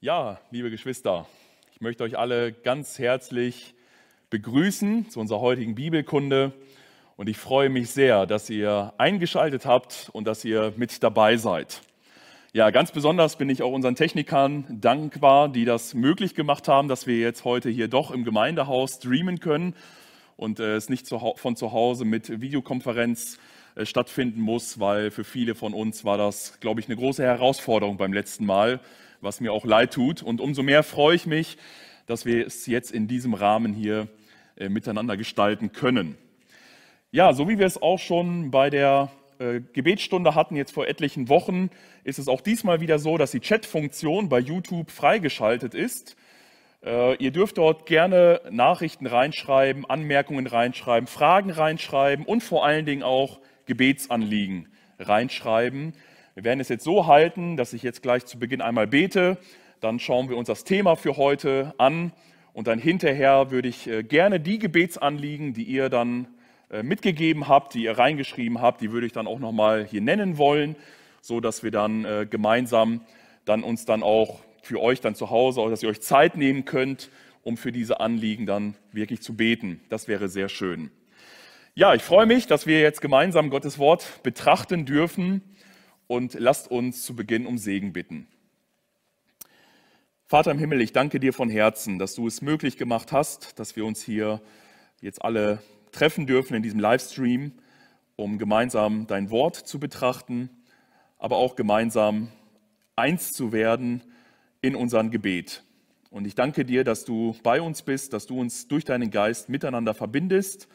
Ja, liebe Geschwister, ich möchte euch alle ganz herzlich begrüßen zu unserer heutigen Bibelkunde und ich freue mich sehr, dass ihr eingeschaltet habt und dass ihr mit dabei seid. Ja, ganz besonders bin ich auch unseren Technikern dankbar, die das möglich gemacht haben, dass wir jetzt heute hier doch im Gemeindehaus streamen können und äh, es nicht von zu Hause mit Videokonferenz äh, stattfinden muss, weil für viele von uns war das, glaube ich, eine große Herausforderung beim letzten Mal was mir auch leid tut. Und umso mehr freue ich mich, dass wir es jetzt in diesem Rahmen hier äh, miteinander gestalten können. Ja, so wie wir es auch schon bei der äh, Gebetsstunde hatten, jetzt vor etlichen Wochen, ist es auch diesmal wieder so, dass die Chat-Funktion bei YouTube freigeschaltet ist. Äh, ihr dürft dort gerne Nachrichten reinschreiben, Anmerkungen reinschreiben, Fragen reinschreiben und vor allen Dingen auch Gebetsanliegen reinschreiben. Wir werden es jetzt so halten, dass ich jetzt gleich zu Beginn einmal bete, dann schauen wir uns das Thema für heute an und dann hinterher würde ich äh, gerne die Gebetsanliegen, die ihr dann äh, mitgegeben habt, die ihr reingeschrieben habt, die würde ich dann auch nochmal hier nennen wollen, so dass wir dann äh, gemeinsam dann uns dann auch für euch dann zu Hause, dass ihr euch Zeit nehmen könnt, um für diese Anliegen dann wirklich zu beten. Das wäre sehr schön. Ja, ich freue mich, dass wir jetzt gemeinsam Gottes Wort betrachten dürfen und lasst uns zu Beginn um Segen bitten. Vater im Himmel, ich danke dir von Herzen, dass du es möglich gemacht hast, dass wir uns hier jetzt alle treffen dürfen in diesem Livestream, um gemeinsam dein Wort zu betrachten, aber auch gemeinsam eins zu werden in unserem Gebet. Und ich danke dir, dass du bei uns bist, dass du uns durch deinen Geist miteinander verbindest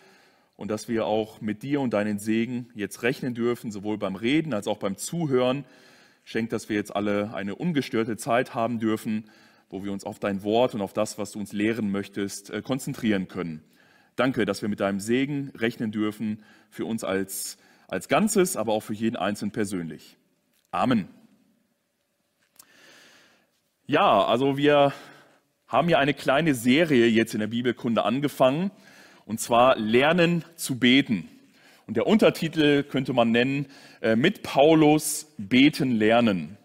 und dass wir auch mit dir und deinen Segen jetzt rechnen dürfen, sowohl beim Reden als auch beim Zuhören. Schenk, dass wir jetzt alle eine ungestörte Zeit haben dürfen, wo wir uns auf dein Wort und auf das, was du uns lehren möchtest, äh, konzentrieren können. Danke, dass wir mit deinem Segen rechnen dürfen, für uns als, als Ganzes, aber auch für jeden Einzelnen persönlich. Amen. Ja, also wir haben ja eine kleine Serie jetzt in der Bibelkunde angefangen und zwar Lernen zu beten. Und der Untertitel könnte man nennen, äh, mit Paulus beten lernen.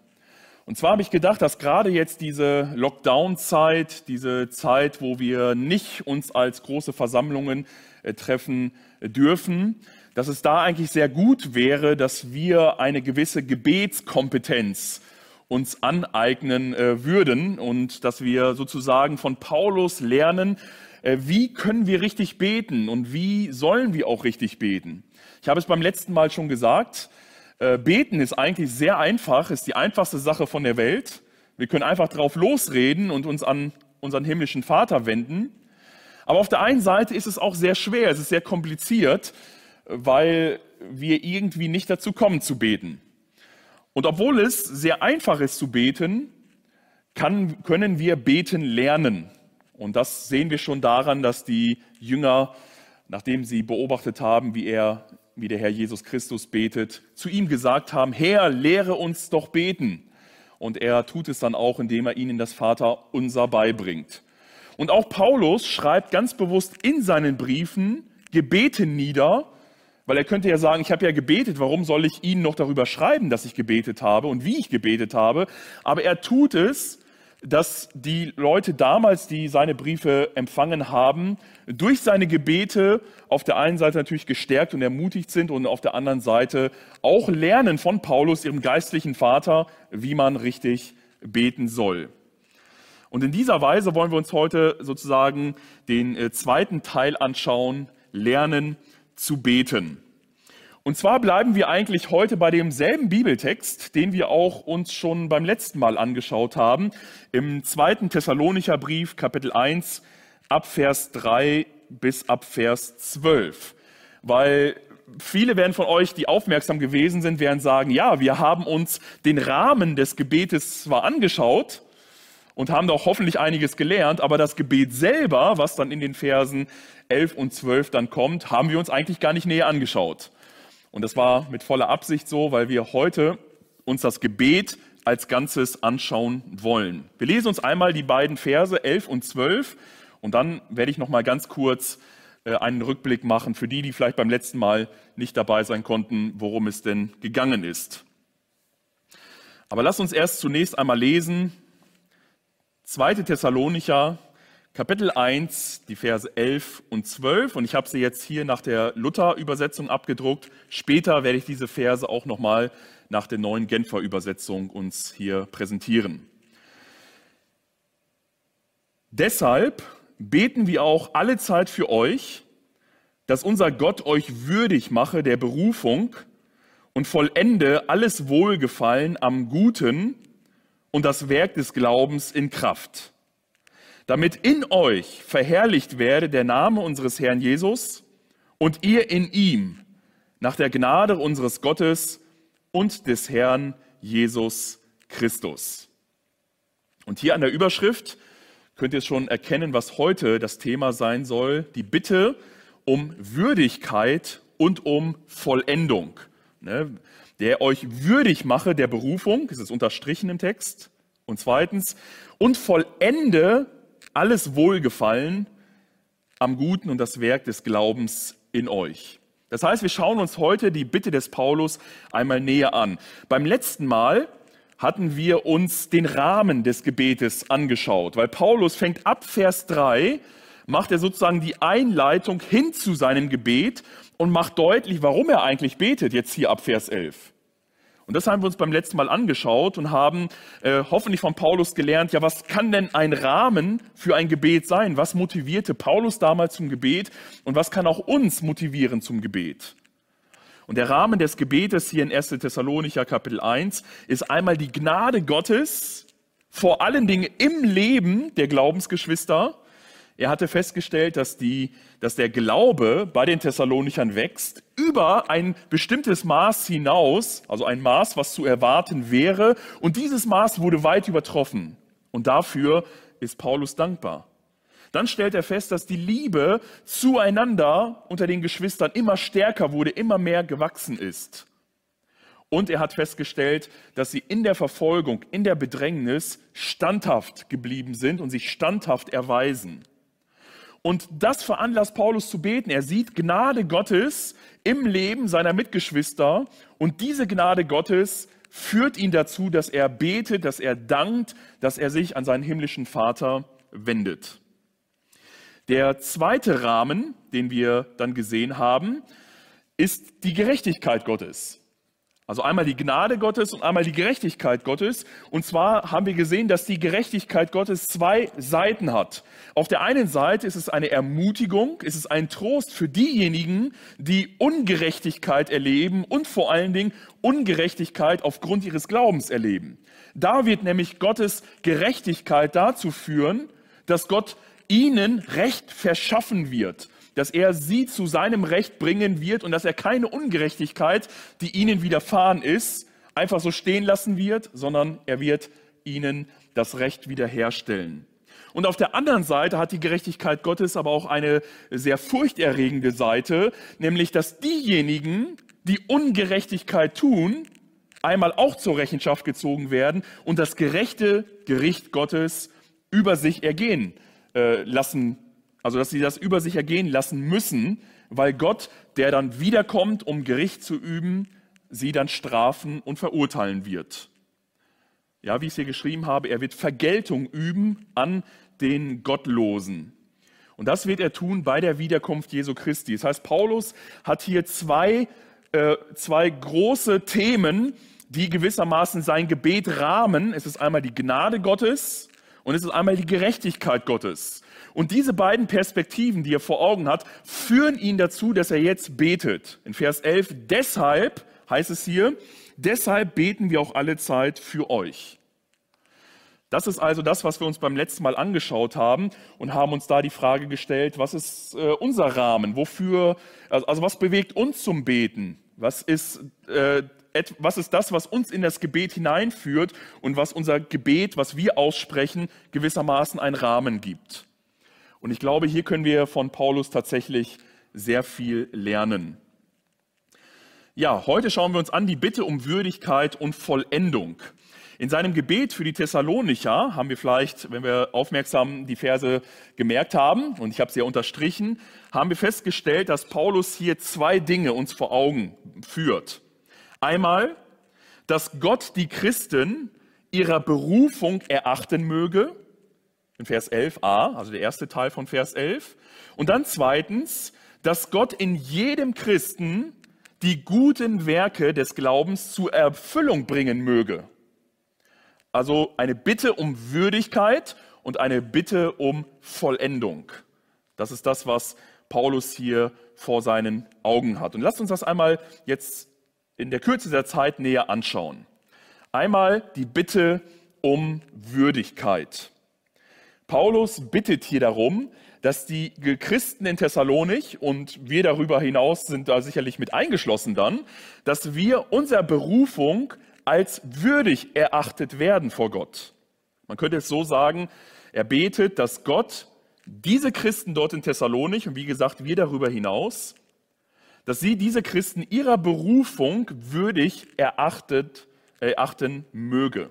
Und zwar habe ich gedacht, dass gerade jetzt diese Lockdown-Zeit, diese Zeit, wo wir nicht uns als große Versammlungen äh, treffen äh, dürfen, dass es da eigentlich sehr gut wäre, dass wir eine gewisse Gebetskompetenz uns aneignen würden und dass wir sozusagen von Paulus lernen, äh, wie können wir richtig beten und wie sollen wir auch richtig beten? Ich habe es beim letzten Mal schon gesagt, äh, beten ist eigentlich sehr einfach, ist die einfachste Sache von der Welt. Wir können einfach drauf losreden und uns an unseren himmlischen Vater wenden. Aber auf der einen Seite ist es auch sehr schwer, es ist sehr kompliziert, weil wir irgendwie nicht dazu kommen zu beten. Und obwohl es sehr einfach ist zu beten, kann, können wir beten lernen. Und das sehen wir schon daran, dass die Jünger, nachdem sie beobachtet haben, wie er, wie der Herr Jesus Christus betet, zu ihm gesagt haben, Herr, lehre uns doch beten. Und er tut es dann auch, indem er ihnen das Vater unser beibringt. Und auch Paulus schreibt ganz bewusst in seinen Briefen Gebete nieder, weil er könnte ja sagen, ich habe ja gebetet, warum soll ich Ihnen noch darüber schreiben, dass ich gebetet habe und wie ich gebetet habe? Aber er tut es, dass die Leute damals, die seine Briefe empfangen haben, durch seine Gebete auf der einen Seite natürlich gestärkt und ermutigt sind und auf der anderen Seite auch lernen von Paulus, ihrem geistlichen Vater, wie man richtig beten soll. Und in dieser Weise wollen wir uns heute sozusagen den äh, zweiten Teil anschauen, lernen zu beten. Und zwar bleiben wir eigentlich heute bei demselben Bibeltext, den wir auch uns schon beim letzten Mal angeschaut haben, im zweiten Thessalonicher Brief, Kapitel 1, ab Vers 3 bis ab Vers 12. Weil viele werden von euch, die aufmerksam gewesen sind, werden sagen, ja, wir haben uns den Rahmen des Gebetes zwar angeschaut und haben doch hoffentlich einiges gelernt, aber das Gebet selber, was dann in den Versen 11 und 12 dann kommt, haben wir uns eigentlich gar nicht näher angeschaut. Und das war mit voller Absicht so, weil wir heute uns das Gebet als Ganzes anschauen wollen. Wir lesen uns einmal die beiden Verse 11 und 12 und dann werde ich noch mal ganz kurz äh, einen Rückblick machen für die, die vielleicht beim letzten Mal nicht dabei sein konnten, worum es denn gegangen ist. Aber lass uns erst zunächst einmal lesen 2. Thessalonicher, Kapitel 1, die Verse 11 und 12. Und ich habe sie jetzt hier nach der Luther-Übersetzung abgedruckt. Später werde ich diese Verse auch nochmal nach der neuen Genfer Übersetzung uns hier präsentieren. Deshalb beten wir auch alle Zeit für euch, dass unser Gott euch würdig mache der Berufung und vollende alles Wohlgefallen am Guten und das Werk des Glaubens in Kraft, damit in euch verherrlicht werde der Name unseres Herrn Jesus und ihr in ihm nach der Gnade unseres Gottes und des Herrn Jesus Christus. Und hier an der Überschrift könnt ihr schon erkennen, was heute das Thema sein soll, die Bitte um Würdigkeit und um Vollendung. Ne? Der euch würdig mache der Berufung, das ist unterstrichen im Text. Und zweitens, und vollende alles Wohlgefallen am Guten und das Werk des Glaubens in euch. Das heißt, wir schauen uns heute die Bitte des Paulus einmal näher an. Beim letzten Mal hatten wir uns den Rahmen des Gebetes angeschaut, weil Paulus fängt ab Vers 3, macht er sozusagen die Einleitung hin zu seinem Gebet und macht deutlich, warum er eigentlich betet, jetzt hier ab Vers 11. Und das haben wir uns beim letzten Mal angeschaut und haben äh, hoffentlich von Paulus gelernt, ja, was kann denn ein Rahmen für ein Gebet sein? Was motivierte Paulus damals zum Gebet und was kann auch uns motivieren zum Gebet? Und der Rahmen des Gebetes hier in 1. Thessalonicher Kapitel 1 ist einmal die Gnade Gottes, vor allen Dingen im Leben der Glaubensgeschwister. Er hatte festgestellt, dass, die, dass der Glaube bei den Thessalonichern wächst über ein bestimmtes Maß hinaus, also ein Maß, was zu erwarten wäre. Und dieses Maß wurde weit übertroffen. Und dafür ist Paulus dankbar. Dann stellt er fest, dass die Liebe zueinander unter den Geschwistern immer stärker wurde, immer mehr gewachsen ist. Und er hat festgestellt, dass sie in der Verfolgung, in der Bedrängnis standhaft geblieben sind und sich standhaft erweisen. Und das veranlasst Paulus zu beten. Er sieht Gnade Gottes im Leben seiner Mitgeschwister und diese Gnade Gottes führt ihn dazu, dass er betet, dass er dankt, dass er sich an seinen himmlischen Vater wendet. Der zweite Rahmen, den wir dann gesehen haben, ist die Gerechtigkeit Gottes. Also einmal die Gnade Gottes und einmal die Gerechtigkeit Gottes. Und zwar haben wir gesehen, dass die Gerechtigkeit Gottes zwei Seiten hat. Auf der einen Seite ist es eine Ermutigung, ist es ein Trost für diejenigen, die Ungerechtigkeit erleben und vor allen Dingen Ungerechtigkeit aufgrund ihres Glaubens erleben. Da wird nämlich Gottes Gerechtigkeit dazu führen, dass Gott ihnen Recht verschaffen wird, dass er sie zu seinem Recht bringen wird und dass er keine Ungerechtigkeit, die ihnen widerfahren ist, einfach so stehen lassen wird, sondern er wird ihnen das Recht wiederherstellen. Und auf der anderen Seite hat die Gerechtigkeit Gottes aber auch eine sehr furchterregende Seite, nämlich dass diejenigen, die Ungerechtigkeit tun, einmal auch zur Rechenschaft gezogen werden und das gerechte Gericht Gottes über sich ergehen äh, lassen, also dass sie das über sich ergehen lassen müssen, weil Gott, der dann wiederkommt, um Gericht zu üben, sie dann strafen und verurteilen wird. Ja, wie ich es hier geschrieben habe, er wird Vergeltung üben an den Gottlosen. Und das wird er tun bei der Wiederkunft Jesu Christi. Das heißt, Paulus hat hier zwei, äh, zwei große Themen, die gewissermaßen sein Gebet rahmen. Es ist einmal die Gnade Gottes und es ist einmal die Gerechtigkeit Gottes. Und diese beiden Perspektiven, die er vor Augen hat, führen ihn dazu, dass er jetzt betet. In Vers 11, deshalb heißt es hier, deshalb beten wir auch alle Zeit für euch. Das ist also das, was wir uns beim letzten Mal angeschaut haben und haben uns da die Frage gestellt, was ist äh, unser Rahmen? Wofür, also, also, was bewegt uns zum Beten? Was ist äh, was ist das, was uns in das Gebet hineinführt und was unser Gebet, was wir aussprechen, gewissermaßen einen Rahmen gibt. Und ich glaube, hier können wir von Paulus tatsächlich sehr viel lernen. Ja, heute schauen wir uns an die Bitte um Würdigkeit und Vollendung. In seinem Gebet für die Thessalonicher haben wir vielleicht, wenn wir aufmerksam die Verse gemerkt haben, und ich habe sie ja unterstrichen, haben wir festgestellt, dass Paulus hier zwei Dinge uns vor Augen führt. Einmal, dass Gott die Christen ihrer Berufung erachten möge, in Vers 11a, also der erste Teil von Vers 11. Und dann zweitens, dass Gott in jedem Christen die guten Werke des Glaubens zur Erfüllung bringen möge. Also eine Bitte um Würdigkeit und eine Bitte um Vollendung. Das ist das, was Paulus hier vor seinen Augen hat. Und lasst uns das einmal jetzt in der Kürze der Zeit näher anschauen. Einmal die Bitte um Würdigkeit. Paulus bittet hier darum, dass die Christen in Thessalonich und wir darüber hinaus sind da sicherlich mit eingeschlossen dann, dass wir unserer Berufung als würdig erachtet werden vor Gott. Man könnte es so sagen, er betet, dass Gott diese Christen dort in Thessalonich und wie gesagt wir darüber hinaus, dass sie diese Christen ihrer Berufung würdig erachtet, erachten möge.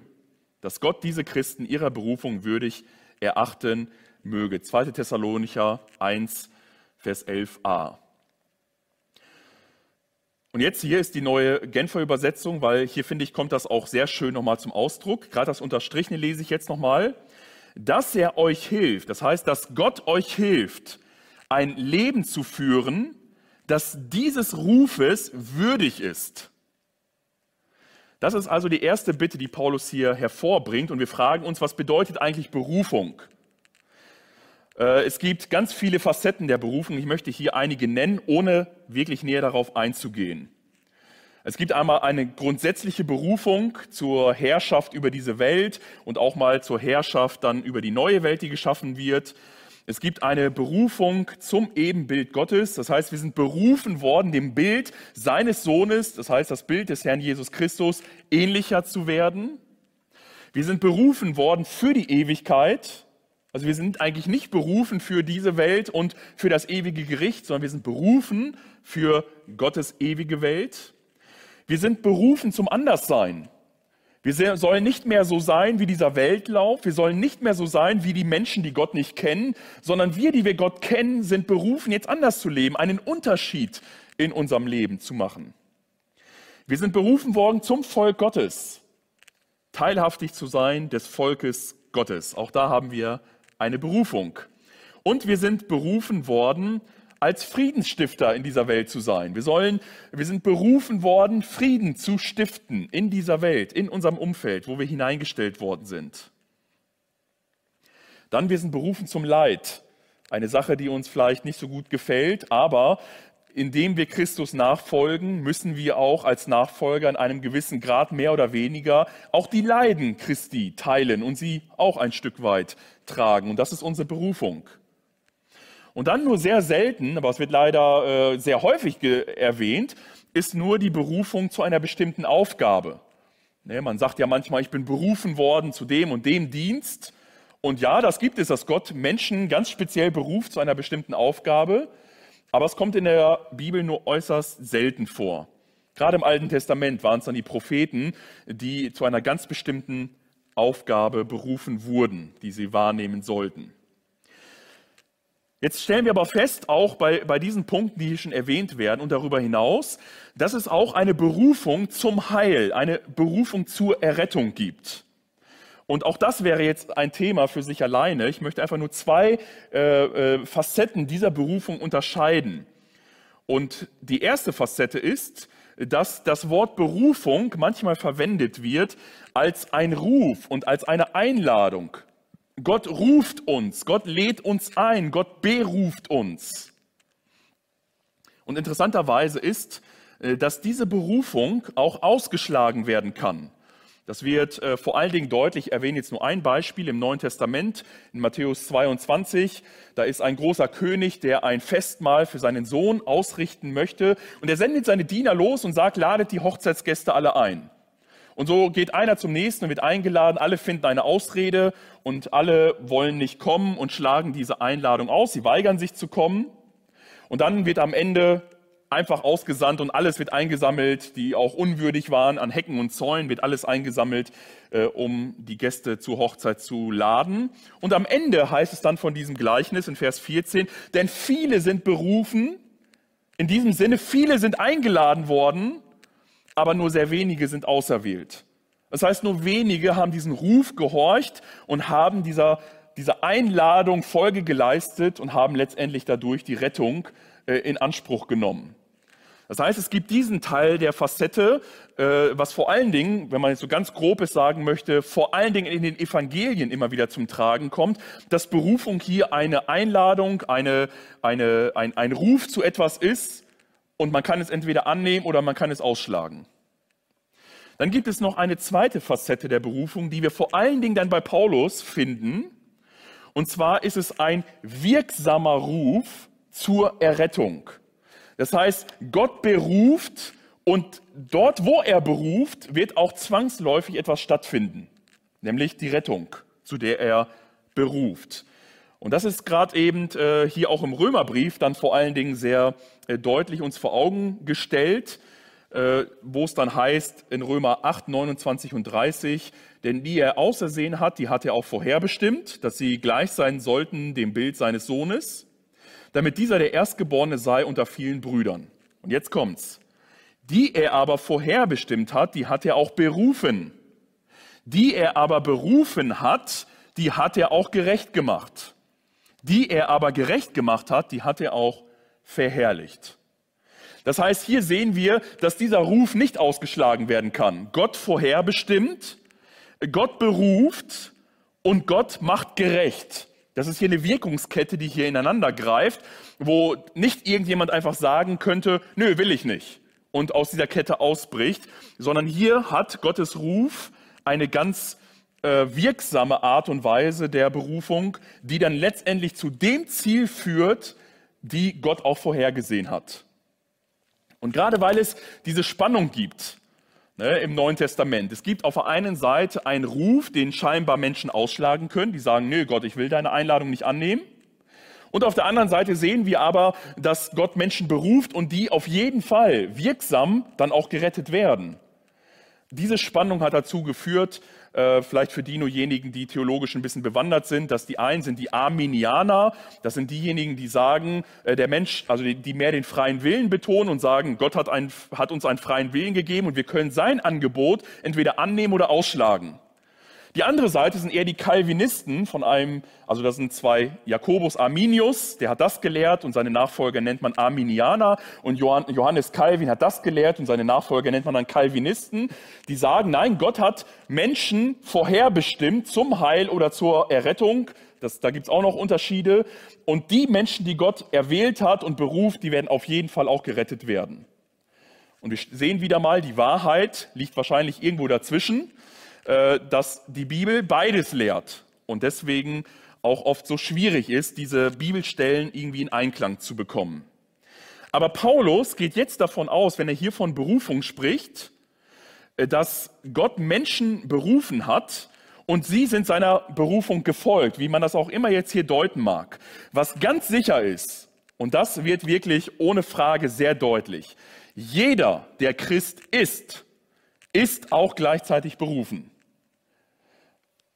Dass Gott diese Christen ihrer Berufung würdig erachten möge. 2. Thessalonicher 1, Vers 11a. Und jetzt hier ist die neue Genfer Übersetzung, weil hier finde ich, kommt das auch sehr schön nochmal zum Ausdruck. Gerade das Unterstrichene lese ich jetzt nochmal. Dass er euch hilft, das heißt, dass Gott euch hilft, ein Leben zu führen, das dieses Rufes würdig ist. Das ist also die erste Bitte, die Paulus hier hervorbringt. Und wir fragen uns, was bedeutet eigentlich Berufung? Äh, es gibt ganz viele Facetten der Berufung. Ich möchte hier einige nennen, ohne wirklich näher darauf einzugehen. Es gibt einmal eine grundsätzliche Berufung zur Herrschaft über diese Welt und auch mal zur Herrschaft dann über die neue Welt, die geschaffen wird. Es gibt eine Berufung zum Ebenbild Gottes. Das heißt, wir sind berufen worden, dem Bild seines Sohnes, das heißt das Bild des Herrn Jesus Christus, ähnlicher zu werden. Wir sind berufen worden für die Ewigkeit. Also wir sind eigentlich nicht berufen für diese Welt und für das ewige Gericht, sondern wir sind berufen für Gottes ewige Welt. Wir sind berufen zum Anderssein. Wir sollen nicht mehr so sein wie dieser Weltlauf. Wir sollen nicht mehr so sein wie die Menschen, die Gott nicht kennen, sondern wir, die wir Gott kennen, sind berufen, jetzt anders zu leben, einen Unterschied in unserem Leben zu machen. Wir sind berufen worden zum Volk Gottes, teilhaftig zu sein des Volkes Gottes. Auch da haben wir eine Berufung. Und wir sind berufen worden, als Friedensstifter in dieser Welt zu sein. Wir sollen, wir sind berufen worden, Frieden zu stiften in dieser Welt, in unserem Umfeld, wo wir hineingestellt worden sind. Dann, wir sind berufen zum Leid. Eine Sache, die uns vielleicht nicht so gut gefällt, aber indem wir Christus nachfolgen, müssen wir auch als Nachfolger in einem gewissen Grad mehr oder weniger auch die Leiden Christi teilen und sie auch ein Stück weit tragen. Und das ist unsere Berufung. Und dann nur sehr selten, aber es wird leider äh, sehr häufig erwähnt, ist nur die Berufung zu einer bestimmten Aufgabe. Ne, man sagt ja manchmal, ich bin berufen worden zu dem und dem Dienst. Und ja, das gibt es, dass Gott Menschen ganz speziell beruft zu einer bestimmten Aufgabe. Aber es kommt in der Bibel nur äußerst selten vor. Gerade im Alten Testament waren es dann die Propheten, die zu einer ganz bestimmten Aufgabe berufen wurden, die sie wahrnehmen sollten. Jetzt stellen wir aber fest, auch bei, bei diesen Punkten, die hier schon erwähnt werden und darüber hinaus, dass es auch eine Berufung zum Heil, eine Berufung zur Errettung gibt. Und auch das wäre jetzt ein Thema für sich alleine. Ich möchte einfach nur zwei äh, äh, Facetten dieser Berufung unterscheiden. Und die erste Facette ist, dass das Wort Berufung manchmal verwendet wird als ein Ruf und als eine Einladung. Gott ruft uns, Gott lädt uns ein, Gott beruft uns. Und interessanterweise ist, äh, dass diese Berufung auch ausgeschlagen werden kann. Das wird äh, vor allen Dingen deutlich, ich erwähne jetzt nur ein Beispiel im Neuen Testament, in Matthäus 22. Da ist ein großer König, der ein Festmahl für seinen Sohn ausrichten möchte. Und er sendet seine Diener los und sagt, ladet die Hochzeitsgäste alle ein. Und so geht einer zum nächsten und wird eingeladen. Alle finden eine Ausrede und alle wollen nicht kommen und schlagen diese Einladung aus. Sie weigern sich zu kommen. Und dann wird am Ende einfach ausgesandt und alles wird eingesammelt, die auch unwürdig waren. An Hecken und Zäunen wird alles eingesammelt, äh, um die Gäste zur Hochzeit zu laden. Und am Ende heißt es dann von diesem Gleichnis in Vers 14, denn viele sind berufen, in diesem Sinne, viele sind eingeladen worden, aber nur sehr wenige sind auserwählt. Das heißt, nur wenige haben diesen Ruf gehorcht und haben dieser, dieser Einladung Folge geleistet und haben letztendlich dadurch die Rettung äh, in Anspruch genommen. Das heißt, es gibt diesen Teil der Facette, äh, was vor allen Dingen, wenn man jetzt so ganz grobes sagen möchte, vor allen Dingen in den Evangelien immer wieder zum Tragen kommt, dass Berufung hier eine Einladung, eine, eine, ein, ein Ruf zu etwas ist und man kann es entweder annehmen oder man kann es ausschlagen. Dann gibt es noch eine zweite Facette der Berufung, die wir vor allen Dingen dann bei Paulus finden. Und zwar ist es ein wirksamer Ruf zur Errettung. Das heißt, Gott beruft und dort, wo er beruft, wird auch zwangsläufig etwas stattfinden, nämlich die Rettung, zu der er beruft. Und das ist gerade eben äh, hier auch im Römerbrief dann vor allen Dingen sehr äh, deutlich uns vor Augen gestellt, äh, wo es dann heißt in Römer 8, 29 und 30, denn die er ausersehen hat, die hat er auch vorherbestimmt, dass sie gleich sein sollten dem Bild seines Sohnes damit dieser der Erstgeborene sei unter vielen Brüdern. Und jetzt kommt's. Die er aber vorherbestimmt hat, die hat er auch berufen. Die er aber berufen hat, die hat er auch gerecht gemacht. Die er aber gerecht gemacht hat, die hat er auch verherrlicht. Das heißt, hier sehen wir, dass dieser Ruf nicht ausgeschlagen werden kann. Gott vorherbestimmt, Gott beruft und Gott macht gerecht. Das ist hier eine Wirkungskette, die hier ineinander greift, wo nicht irgendjemand einfach sagen könnte, nö, will ich nicht und aus dieser Kette ausbricht, sondern hier hat Gottes Ruf eine ganz wirksame Art und Weise der Berufung, die dann letztendlich zu dem Ziel führt, die Gott auch vorhergesehen hat. Und gerade weil es diese Spannung gibt, ne, im Neuen Testament. Es gibt auf der einen Seite einen Ruf, den scheinbar Menschen ausschlagen können, die sagen, nö Gott, ich will deine Einladung nicht annehmen. Und auf der anderen Seite sehen wir aber, dass Gott Menschen beruft und die auf jeden Fall wirksam dann auch gerettet werden. Diese Spannung hat dazu geführt, äh, vielleicht für diejenigen, die theologisch ein bisschen bewandert sind, dass die einen sind die Arminianer, das sind diejenigen, die sagen, äh, der Mensch, also die, die, mehr den freien Willen betonen und sagen, Gott hat, einen, hat uns einen freien Willen gegeben und wir können sein Angebot entweder annehmen oder ausschlagen. Die andere Seite sind eher die Calvinisten von einem, also das sind zwei, Jakobus Arminius, der hat das gelehrt und seine Nachfolger nennt man Arminianer und Johannes Calvin hat das gelehrt und seine Nachfolger nennt man dann Calvinisten, die sagen, nein, Gott hat Menschen vorherbestimmt zum Heil oder zur Errettung. Das, da gibt's auch noch Unterschiede. Und die Menschen, die Gott erwählt hat und beruft, die werden auf jeden Fall auch gerettet werden. Und wir sehen wieder mal, die Wahrheit liegt wahrscheinlich irgendwo dazwischen. Äh, dass die Bibel beides lehrt und deswegen auch oft so schwierig ist, diese Bibelstellen irgendwie in Einklang zu bekommen. Aber Paulus geht jetzt davon aus, wenn er hier von Berufung spricht, äh, dass Gott Menschen berufen hat und sie sind seiner Berufung gefolgt, wie man das auch immer jetzt hier deuten mag. Was ganz sicher ist, und das wird wirklich ohne Frage sehr deutlich, jeder, der Christ ist, ist auch gleichzeitig berufen.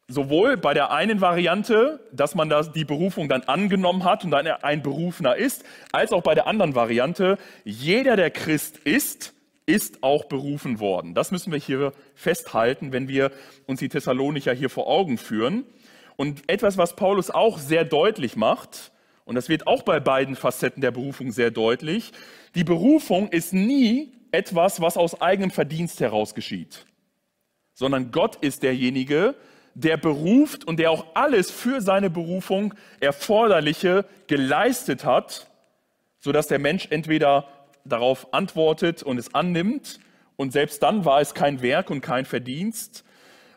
Sowohl bei der einen Variante, dass man das, die Berufung dann angenommen hat und dann ein Berufener ist, als auch bei der anderen Variante, jeder, der Christ ist, ist auch berufen worden. Das müssen wir hier festhalten, wenn wir uns die Thessalonicher hier vor Augen führen. Und etwas, was Paulus auch sehr deutlich macht, und das wird auch bei beiden Facetten der Berufung sehr deutlich, die Berufung ist nie etwas, was aus eigenem Verdienst heraus geschieht, sondern Gott ist derjenige, der beruft und der auch alles für seine Berufung Erforderliche geleistet hat, sodass der Mensch entweder darauf antwortet und es annimmt, und selbst dann war es kein Werk und kein Verdienst,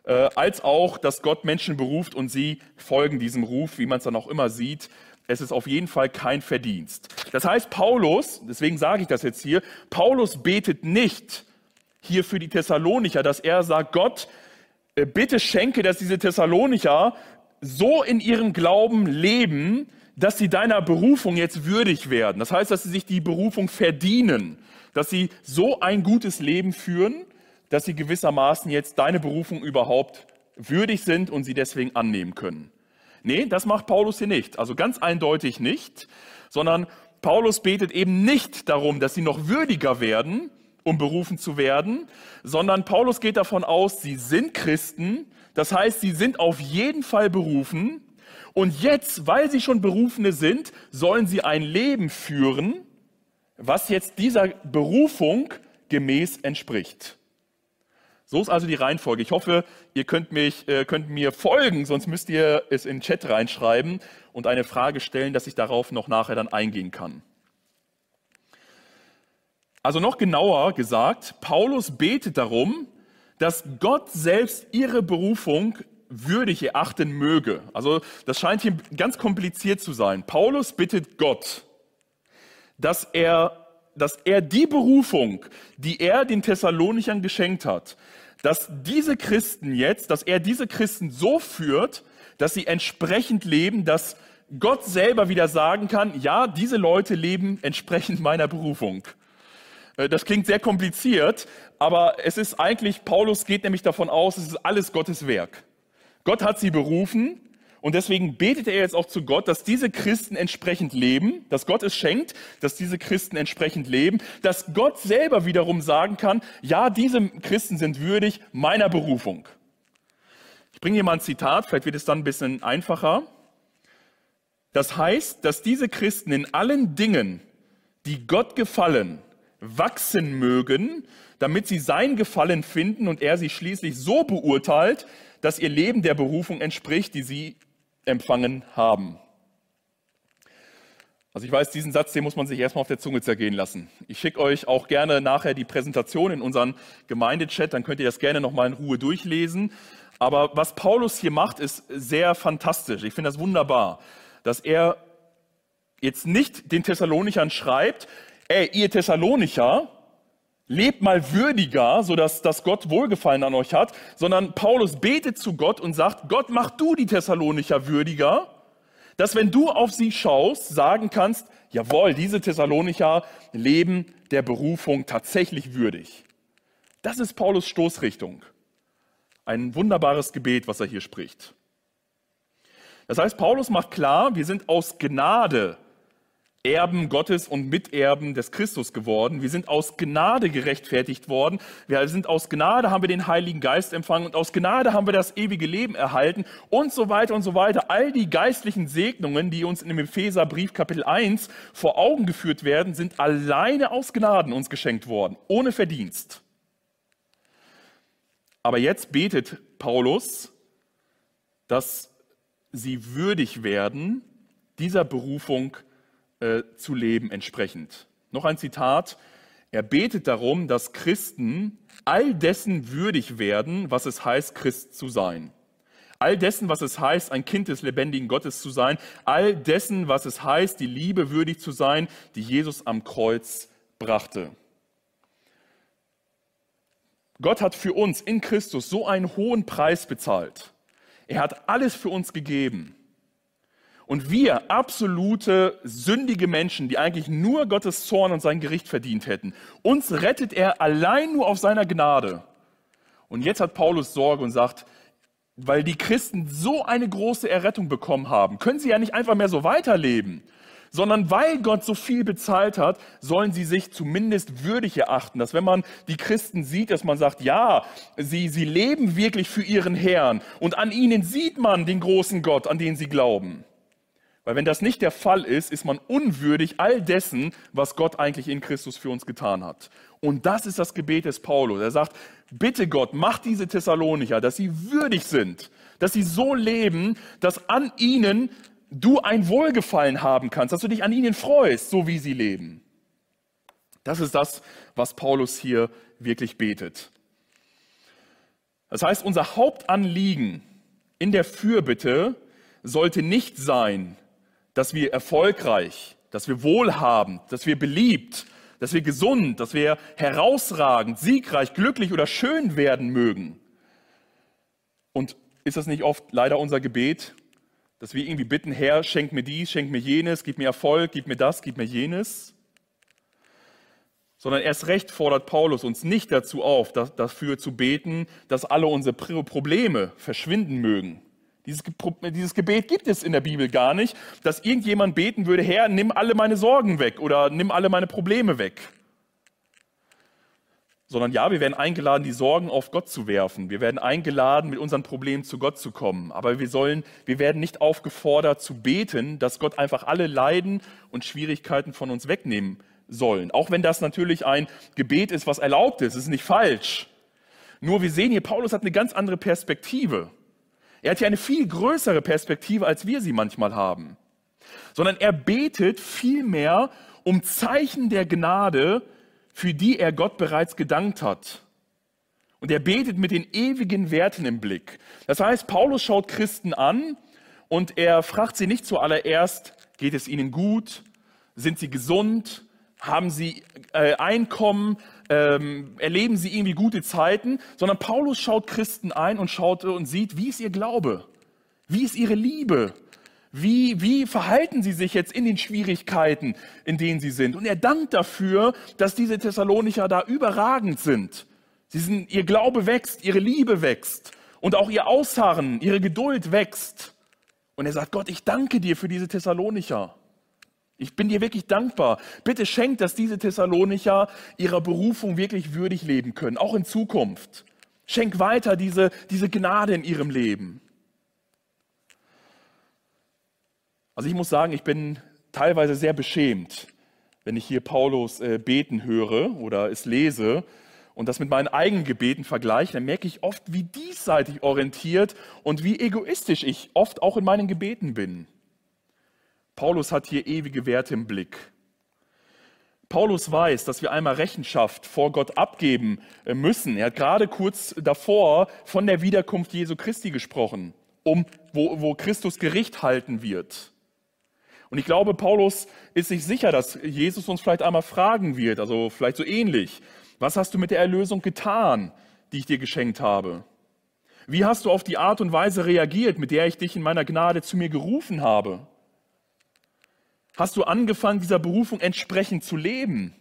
äh, als auch, dass Gott Menschen beruft und sie folgen diesem Ruf, wie man es dann auch immer sieht. Es ist auf jeden Fall kein Verdienst. Das heißt, Paulus, deswegen sage ich das jetzt hier, Paulus betet nicht hier für die Thessalonicher, dass er sagt, Gott, bitte schenke, dass diese Thessalonicher so in ihrem Glauben leben, dass sie deiner Berufung jetzt würdig werden. Das heißt, dass sie sich die Berufung verdienen, dass sie so ein gutes Leben führen, dass sie gewissermaßen jetzt deine Berufung überhaupt würdig sind und sie deswegen annehmen können. Nee, das macht Paulus hier nicht. Also ganz eindeutig nicht, sondern Paulus betet eben nicht darum, dass sie noch würdiger werden, um berufen zu werden, sondern Paulus geht davon aus, sie sind Christen, das heißt, sie sind auf jeden Fall berufen Und jetzt, weil sie schon Berufene sind, sollen sie ein Leben führen, was jetzt dieser Berufung gemäß entspricht. So ist also die Reihenfolge. Ich hoffe, ihr könnt, mich, äh, könnt mir folgen, sonst müsst ihr es in den Chat reinschreiben und eine Frage stellen, dass ich darauf noch nachher dann eingehen kann. Also noch genauer gesagt, Paulus betet darum, dass Gott selbst ihre Berufung würdig erachten möge. Also das scheint hier ganz kompliziert zu sein. Paulus bittet Gott, dass er, dass er die Berufung, die er den Thessalonichern geschenkt hat, dass diese Christen jetzt, dass er diese Christen so führt, dass sie entsprechend leben, dass Gott selber wieder sagen kann, ja, diese Leute leben entsprechend meiner Berufung. Äh, das klingt sehr kompliziert, aber es ist eigentlich, Paulus geht nämlich davon aus, es ist alles Gottes Werk. Gott hat sie berufen und deswegen betet er jetzt auch zu Gott, dass diese Christen entsprechend leben, dass Gott es schenkt, dass diese Christen entsprechend leben, dass Gott selber wiederum sagen kann, ja, diese Christen sind würdig meiner Berufung. Ich bringe hier mal ein Zitat, vielleicht wird es dann ein bisschen einfacher. Das heißt, dass diese Christen in allen Dingen, die Gott gefallen, wachsen mögen, damit sie sein Gefallen finden und er sie schließlich so beurteilt, dass ihr Leben der Berufung entspricht, die sie empfangen haben. Also ich weiß, diesen Satz, den muss man sich erstmal auf der Zunge zergehen lassen. Ich schicke euch auch gerne nachher die Präsentation in unseren Gemeindechat, dann könnt ihr das gerne nochmal in Ruhe durchlesen. Aber was Paulus hier macht, ist sehr fantastisch. Ich finde das wunderbar, dass er jetzt nicht den Thessalonichern schreibt, ey, ihr Thessalonicher, lebt mal würdiger, sodass dass Gott Wohlgefallen an euch hat, sondern Paulus betet zu Gott und sagt, Gott, mach du die Thessalonicher würdiger, dass wenn du auf sie schaust, sagen kannst, jawohl, diese Thessalonicher leben der Berufung tatsächlich würdig. Das ist Paulus Stoßrichtung. Ein wunderbares Gebet, was er hier spricht. Das heißt, Paulus macht klar, wir sind aus Gnade Erben Gottes und Miterben des Christus geworden. Wir sind aus Gnade gerechtfertigt worden. Wir sind aus Gnade, haben wir den Heiligen Geist empfangen und aus Gnade haben wir das ewige Leben erhalten und so weiter und so weiter. All die geistlichen Segnungen, die uns in dem Epheserbrief Kapitel 1 vor Augen geführt werden, sind alleine aus Gnaden uns geschenkt worden, ohne Verdienst. Aber jetzt betet Paulus, dass sie würdig werden, dieser Berufung äh, zu leben entsprechend. Noch ein Zitat. Er betet darum, dass Christen all dessen würdig werden, was es heißt, Christ zu sein. All dessen, was es heißt, ein Kind des lebendigen Gottes zu sein. All dessen, was es heißt, die Liebe würdig zu sein, die Jesus am Kreuz brachte. Gott hat für uns in Christus so einen hohen Preis bezahlt. Er hat alles für uns gegeben. Und wir, absolute sündige Menschen, die eigentlich nur Gottes Zorn und sein Gericht verdient hätten, uns rettet er allein nur auf seiner Gnade. Und jetzt hat Paulus Sorge und sagt, weil die Christen so eine große Errettung bekommen haben, können sie ja nicht einfach mehr so weiterleben, sondern weil Gott so viel bezahlt hat, sollen sie sich zumindest würdig erachten, dass wenn man die Christen sieht, dass man sagt, ja, sie, sie leben wirklich für ihren Herrn und an ihnen sieht man den großen Gott, an den sie glauben. Weil wenn das nicht der Fall ist, ist man unwürdig all dessen, was Gott eigentlich in Christus für uns getan hat. Und das ist das Gebet des Paulus. Er sagt, bitte Gott, mach diese Thessalonicher, dass sie würdig sind, dass sie so leben, dass an ihnen du ein Wohlgefallen haben kannst, dass du dich an ihnen freust, so wie sie leben. Das ist das, was Paulus hier wirklich betet. Das heißt, unser Hauptanliegen in der Fürbitte sollte nicht sein, dass wir erfolgreich, dass wir wohlhabend, dass wir beliebt, dass wir gesund, dass wir herausragend, siegreich, glücklich oder schön werden mögen. Und ist das nicht oft leider unser Gebet, dass wir irgendwie bitten, Herr, schenk mir dies, schenk mir jenes, gib mir Erfolg, gib mir das, gib mir jenes? Sondern erst recht fordert Paulus uns nicht dazu auf, dafür zu beten, dass alle unsere Probleme verschwinden mögen, dieses, dieses, Gebet gibt es in der Bibel gar nicht, dass irgendjemand beten würde, Herr, nimm alle meine Sorgen weg oder nimm alle meine Probleme weg. sondern ja, wir werden eingeladen, die Sorgen auf Gott zu werfen. Wir werden eingeladen, mit unseren Problemen zu Gott zu kommen. Aber wir sollen, wir werden nicht aufgefordert zu beten, dass Gott einfach alle Leiden und Schwierigkeiten von uns wegnehmen sollen. Auch wenn das natürlich ein Gebet ist, was erlaubt ist, ist nicht falsch. Nur wir sehen hier, Paulus hat eine ganz andere Perspektive. Er hat hier eine viel größere Perspektive, als wir sie manchmal haben. Sondern er betet vielmehr um Zeichen der Gnade, für die er Gott bereits gedankt hat. Und er betet mit den ewigen Werten im Blick. Das heißt, Paulus schaut Christen an und er fragt sie nicht zuallererst, geht es ihnen gut? Sind sie gesund? Haben sie äh, Einkommen? Ähm, erleben sie irgendwie gute Zeiten? Sondern Paulus schaut Christen ein und schaut und sieht, wie ist ihr Glaube? Wie ist ihre Liebe? Wie, wie verhalten sie sich jetzt in den Schwierigkeiten, in denen sie sind? Und er dankt dafür, dass diese Thessalonicher da überragend sind. Sie sind. Ihr Glaube wächst, ihre Liebe wächst und auch ihr Ausharren, ihre Geduld wächst. Und er sagt, Gott, ich danke dir für diese Thessalonicher. Ich bin dir wirklich dankbar. Bitte schenk, dass diese Thessalonicher ihrer Berufung wirklich würdig leben können, auch in Zukunft. Schenk weiter diese, diese Gnade in ihrem Leben. Also ich muss sagen, ich bin teilweise sehr beschämt, wenn ich hier Paulus äh, beten höre oder es lese und das mit meinen eigenen Gebeten vergleiche, dann merke ich oft, wie diesseitig orientiert und wie egoistisch ich oft auch in meinen Gebeten bin. Paulus hat hier ewige Werte im Blick. Paulus weiß, dass wir einmal Rechenschaft vor Gott abgeben äh, müssen. Er hat gerade kurz davor von der Wiederkunft Jesu Christi gesprochen, um, wo, wo Christus Gericht halten wird. Und ich glaube, Paulus ist sich sicher, dass Jesus uns vielleicht einmal fragen wird, also vielleicht so ähnlich. Was hast du mit der Erlösung getan, die ich dir geschenkt habe? Wie hast du auf die Art und Weise reagiert, mit der ich dich in meiner Gnade zu mir gerufen habe? Hast du angefangen, dieser Berufung entsprechend zu leben?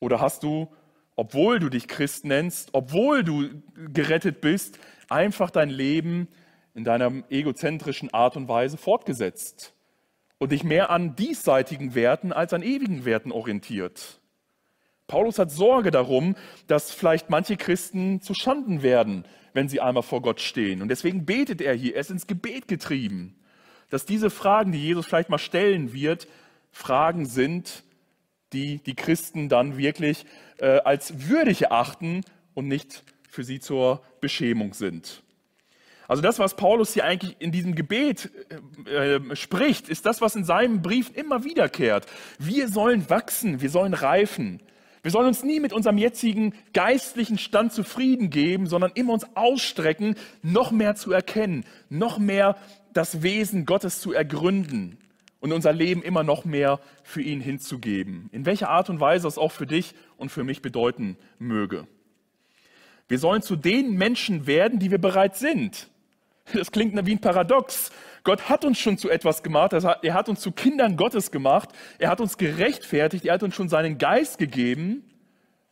Oder hast du, obwohl du dich Christ nennst, obwohl du gerettet bist, einfach dein Leben in deiner egozentrischen Art und Weise fortgesetzt und dich mehr an diesseitigen Werten als an ewigen Werten orientiert. Paulus hat Sorge darum, dass vielleicht manche Christen zu Schanden werden, wenn sie einmal vor Gott stehen. Und deswegen betet er hier, er ist ins Gebet getrieben, dass diese Fragen, die Jesus vielleicht mal stellen wird, Fragen sind, die die Christen dann wirklich äh, als würdig erachten und nicht für sie zur Beschämung sind. Also das, was Paulus hier eigentlich in diesem Gebet äh, äh, spricht, ist das, was in seinem Brief immer wiederkehrt. Wir sollen wachsen, wir sollen reifen. Wir sollen uns nie mit unserem jetzigen geistlichen Stand zufrieden geben, sondern immer uns ausstrecken, noch mehr zu erkennen, noch mehr das Wesen Gottes zu ergründen und unser Leben immer noch mehr für ihn hinzugeben. In welcher Art und Weise es auch für dich und für mich bedeuten möge. Wir sollen zu den Menschen werden, die wir bereits sind. Das klingt wie ein Paradox. Gott hat uns schon zu etwas gemacht. Er hat uns zu Kindern Gottes gemacht. Er hat uns gerechtfertigt. Er hat uns schon seinen Geist gegeben.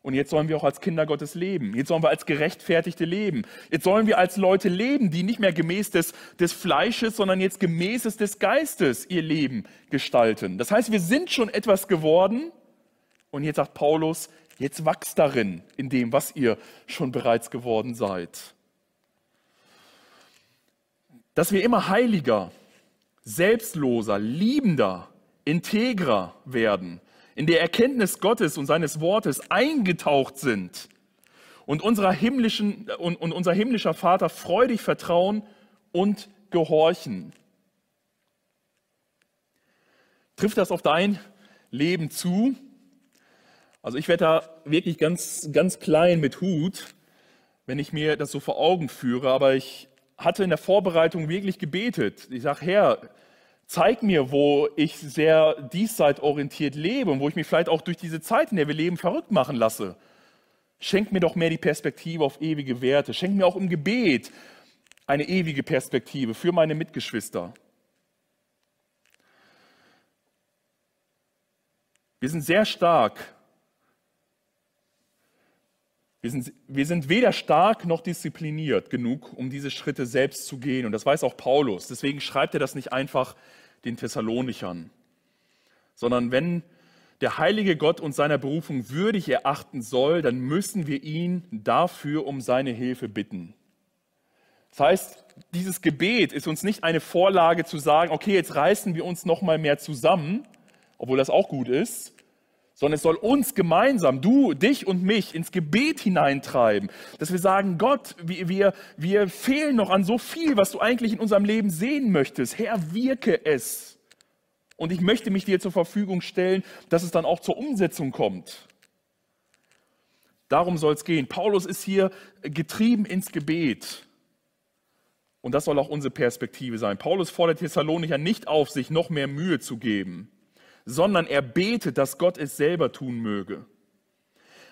Und jetzt sollen wir auch als Kinder Gottes leben. Jetzt sollen wir als Gerechtfertigte leben. Jetzt sollen wir als Leute leben, die nicht mehr gemäß des, des Fleisches, sondern jetzt gemäß des Geistes ihr Leben gestalten. Das heißt, wir sind schon etwas geworden. Und jetzt sagt Paulus, jetzt wachst darin, in dem, was ihr schon bereits geworden seid dass wir immer heiliger, selbstloser, liebender, integrer werden, in der Erkenntnis Gottes und seines Wortes eingetaucht sind und, unserer himmlischen, und, und unser himmlischer Vater freudig vertrauen und gehorchen. Trifft das auf dein Leben zu? Also ich werde da wirklich ganz, ganz klein mit Hut, wenn ich mir das so vor Augen führe, aber ich hatte in der Vorbereitung wirklich gebetet. Ich sage, Herr, zeig mir, wo ich sehr diesseitorientiert lebe und wo ich mich vielleicht auch durch diese Zeit, in der wir leben, verrückt machen lasse. Schenk mir doch mehr die Perspektive auf ewige Werte. Schenk mir auch im Gebet eine ewige Perspektive für meine Mitgeschwister. Wir sind sehr stark wir sind, wir sind weder stark noch diszipliniert genug, um diese Schritte selbst zu gehen. Und das weiß auch Paulus. Deswegen schreibt er das nicht einfach den Thessalonichern, sondern wenn der heilige Gott uns seiner Berufung würdig erachten soll, dann müssen wir ihn dafür um seine Hilfe bitten. Das heißt, dieses Gebet ist uns nicht eine Vorlage zu sagen, okay, jetzt reißen wir uns noch mal mehr zusammen, obwohl das auch gut ist, sondern es soll uns gemeinsam, du, dich und mich, ins Gebet hineintreiben, dass wir sagen, Gott, wir, wir, wir fehlen noch an so viel, was du eigentlich in unserem Leben sehen möchtest. Herr, wirke es. Und ich möchte mich dir zur Verfügung stellen, dass es dann auch zur Umsetzung kommt. Darum soll es gehen. Paulus ist hier getrieben ins Gebet. Und das soll auch unsere Perspektive sein. Paulus fordert Thessalonicher nicht auf, sich noch mehr Mühe zu geben, sondern er betet, dass Gott es selber tun möge.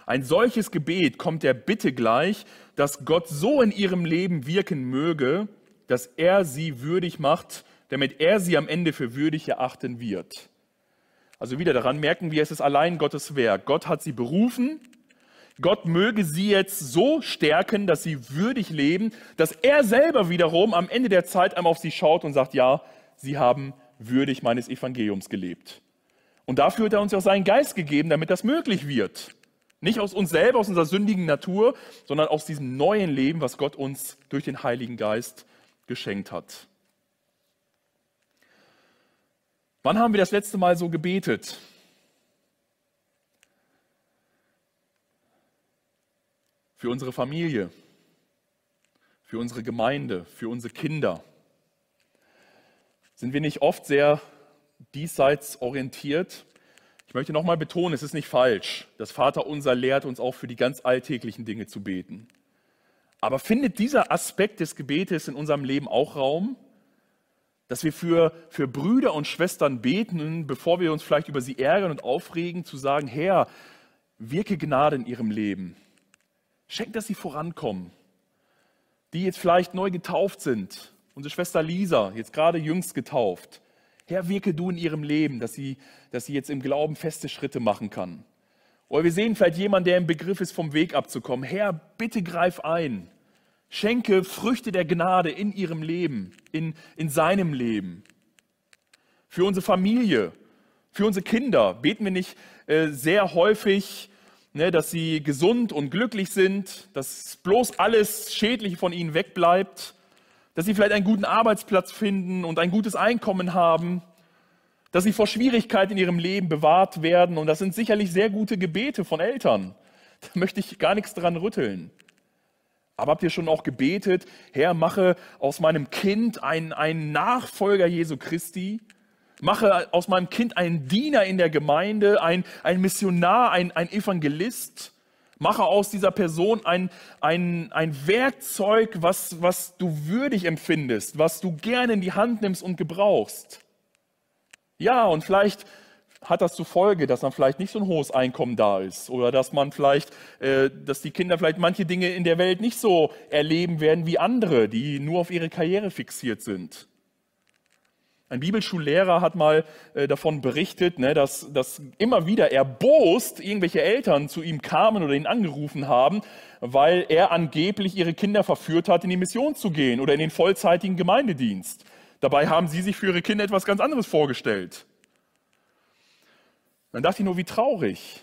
Ein solches Gebet kommt der Bitte gleich, dass Gott so in ihrem Leben wirken möge, dass er sie würdig macht, damit er sie am Ende für würdig erachten wird. Also wieder daran merken wir, es ist allein Gottes Werk. Gott hat sie berufen, Gott möge sie jetzt so stärken, dass sie würdig leben, dass er selber wiederum am Ende der Zeit einmal auf sie schaut und sagt, ja, sie haben würdig meines Evangeliums gelebt. Und dafür hat er uns auch seinen Geist gegeben, damit das möglich wird. Nicht aus uns selber, aus unserer sündigen Natur, sondern aus diesem neuen Leben, was Gott uns durch den Heiligen Geist geschenkt hat. Wann haben wir das letzte Mal so gebetet? für unsere Familie, für unsere Gemeinde, für unsere Kinder? Sind wir nicht oft sehr diesseits orientiert? Ich möchte nochmal betonen, es ist nicht falsch. Das Vaterunser lehrt uns auch für die ganz alltäglichen Dinge zu beten. Aber findet dieser Aspekt des Gebetes in unserem Leben auch Raum? Dass wir für, für Brüder und Schwestern beten, bevor wir uns vielleicht über sie ärgern und aufregen, zu sagen, Herr, wirke Gnade in ihrem Leben. Schenk, dass sie vorankommen. Die jetzt vielleicht neu getauft sind. Unsere Schwester Lisa, jetzt gerade jüngst getauft. Herr, wirke du in ihrem Leben, dass sie, dass sie jetzt im Glauben feste Schritte machen kann. Oder wir sehen vielleicht jemanden, der im Begriff ist, vom Weg abzukommen. Herr, bitte greif ein. Schenke Früchte der Gnade in ihrem Leben, in, in seinem Leben. Für unsere Familie, für unsere Kinder beten wir nicht äh, sehr häufig, ne, dass sie gesund und glücklich sind, dass bloß alles Schädliche von ihnen wegbleibt, dass sie vielleicht einen guten Arbeitsplatz finden und ein gutes Einkommen haben, dass sie vor Schwierigkeiten in ihrem Leben bewahrt werden. Und das sind sicherlich sehr gute Gebete von Eltern. Da möchte ich gar nichts dran rütteln. Aber habt ihr schon auch gebetet, Herr, mache aus meinem Kind einen, einen Nachfolger Jesu Christi? Mache aus meinem Kind einen Diener in der Gemeinde, ein, ein Missionar, ein, ein Evangelist. Mache aus dieser Person ein, ein, ein Werkzeug, was, was du würdig empfindest, was du gerne in die Hand nimmst und gebrauchst. Ja, und vielleicht hat das zur Folge, dass dann vielleicht nicht so ein hohes Einkommen da ist oder dass man vielleicht, äh, dass die Kinder vielleicht manche Dinge in der Welt nicht so erleben werden wie andere, die nur auf ihre Karriere fixiert sind. Ein Bibelschullehrer hat mal äh, davon berichtet, ne, dass, dass immer wieder erbost irgendwelche Eltern zu ihm kamen oder ihn angerufen haben, weil er angeblich ihre Kinder verführt hat, in die Mission zu gehen oder in den vollzeitigen Gemeindedienst. Dabei haben sie sich für ihre Kinder etwas ganz anderes vorgestellt. Dann dachte ich nur, wie traurig,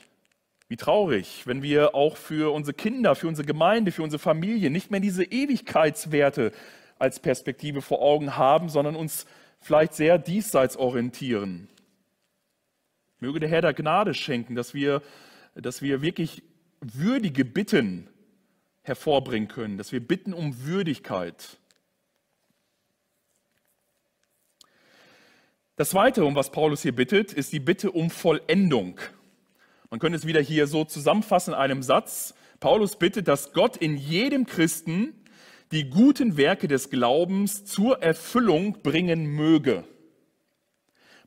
wie traurig, wenn wir auch für unsere Kinder, für unsere Gemeinde, für unsere Familie nicht mehr diese Ewigkeitswerte als Perspektive vor Augen haben, sondern uns vielleicht sehr diesseits orientieren. Möge der Herr der Gnade schenken, dass wir, dass wir wirklich würdige Bitten hervorbringen können, dass wir bitten um Würdigkeit. Das Zweite, um was Paulus hier bittet, ist die Bitte um Vollendung. Man könnte es wieder hier so zusammenfassen in einem Satz. Paulus bittet, dass Gott in jedem Christen die guten Werke des Glaubens zur Erfüllung bringen möge.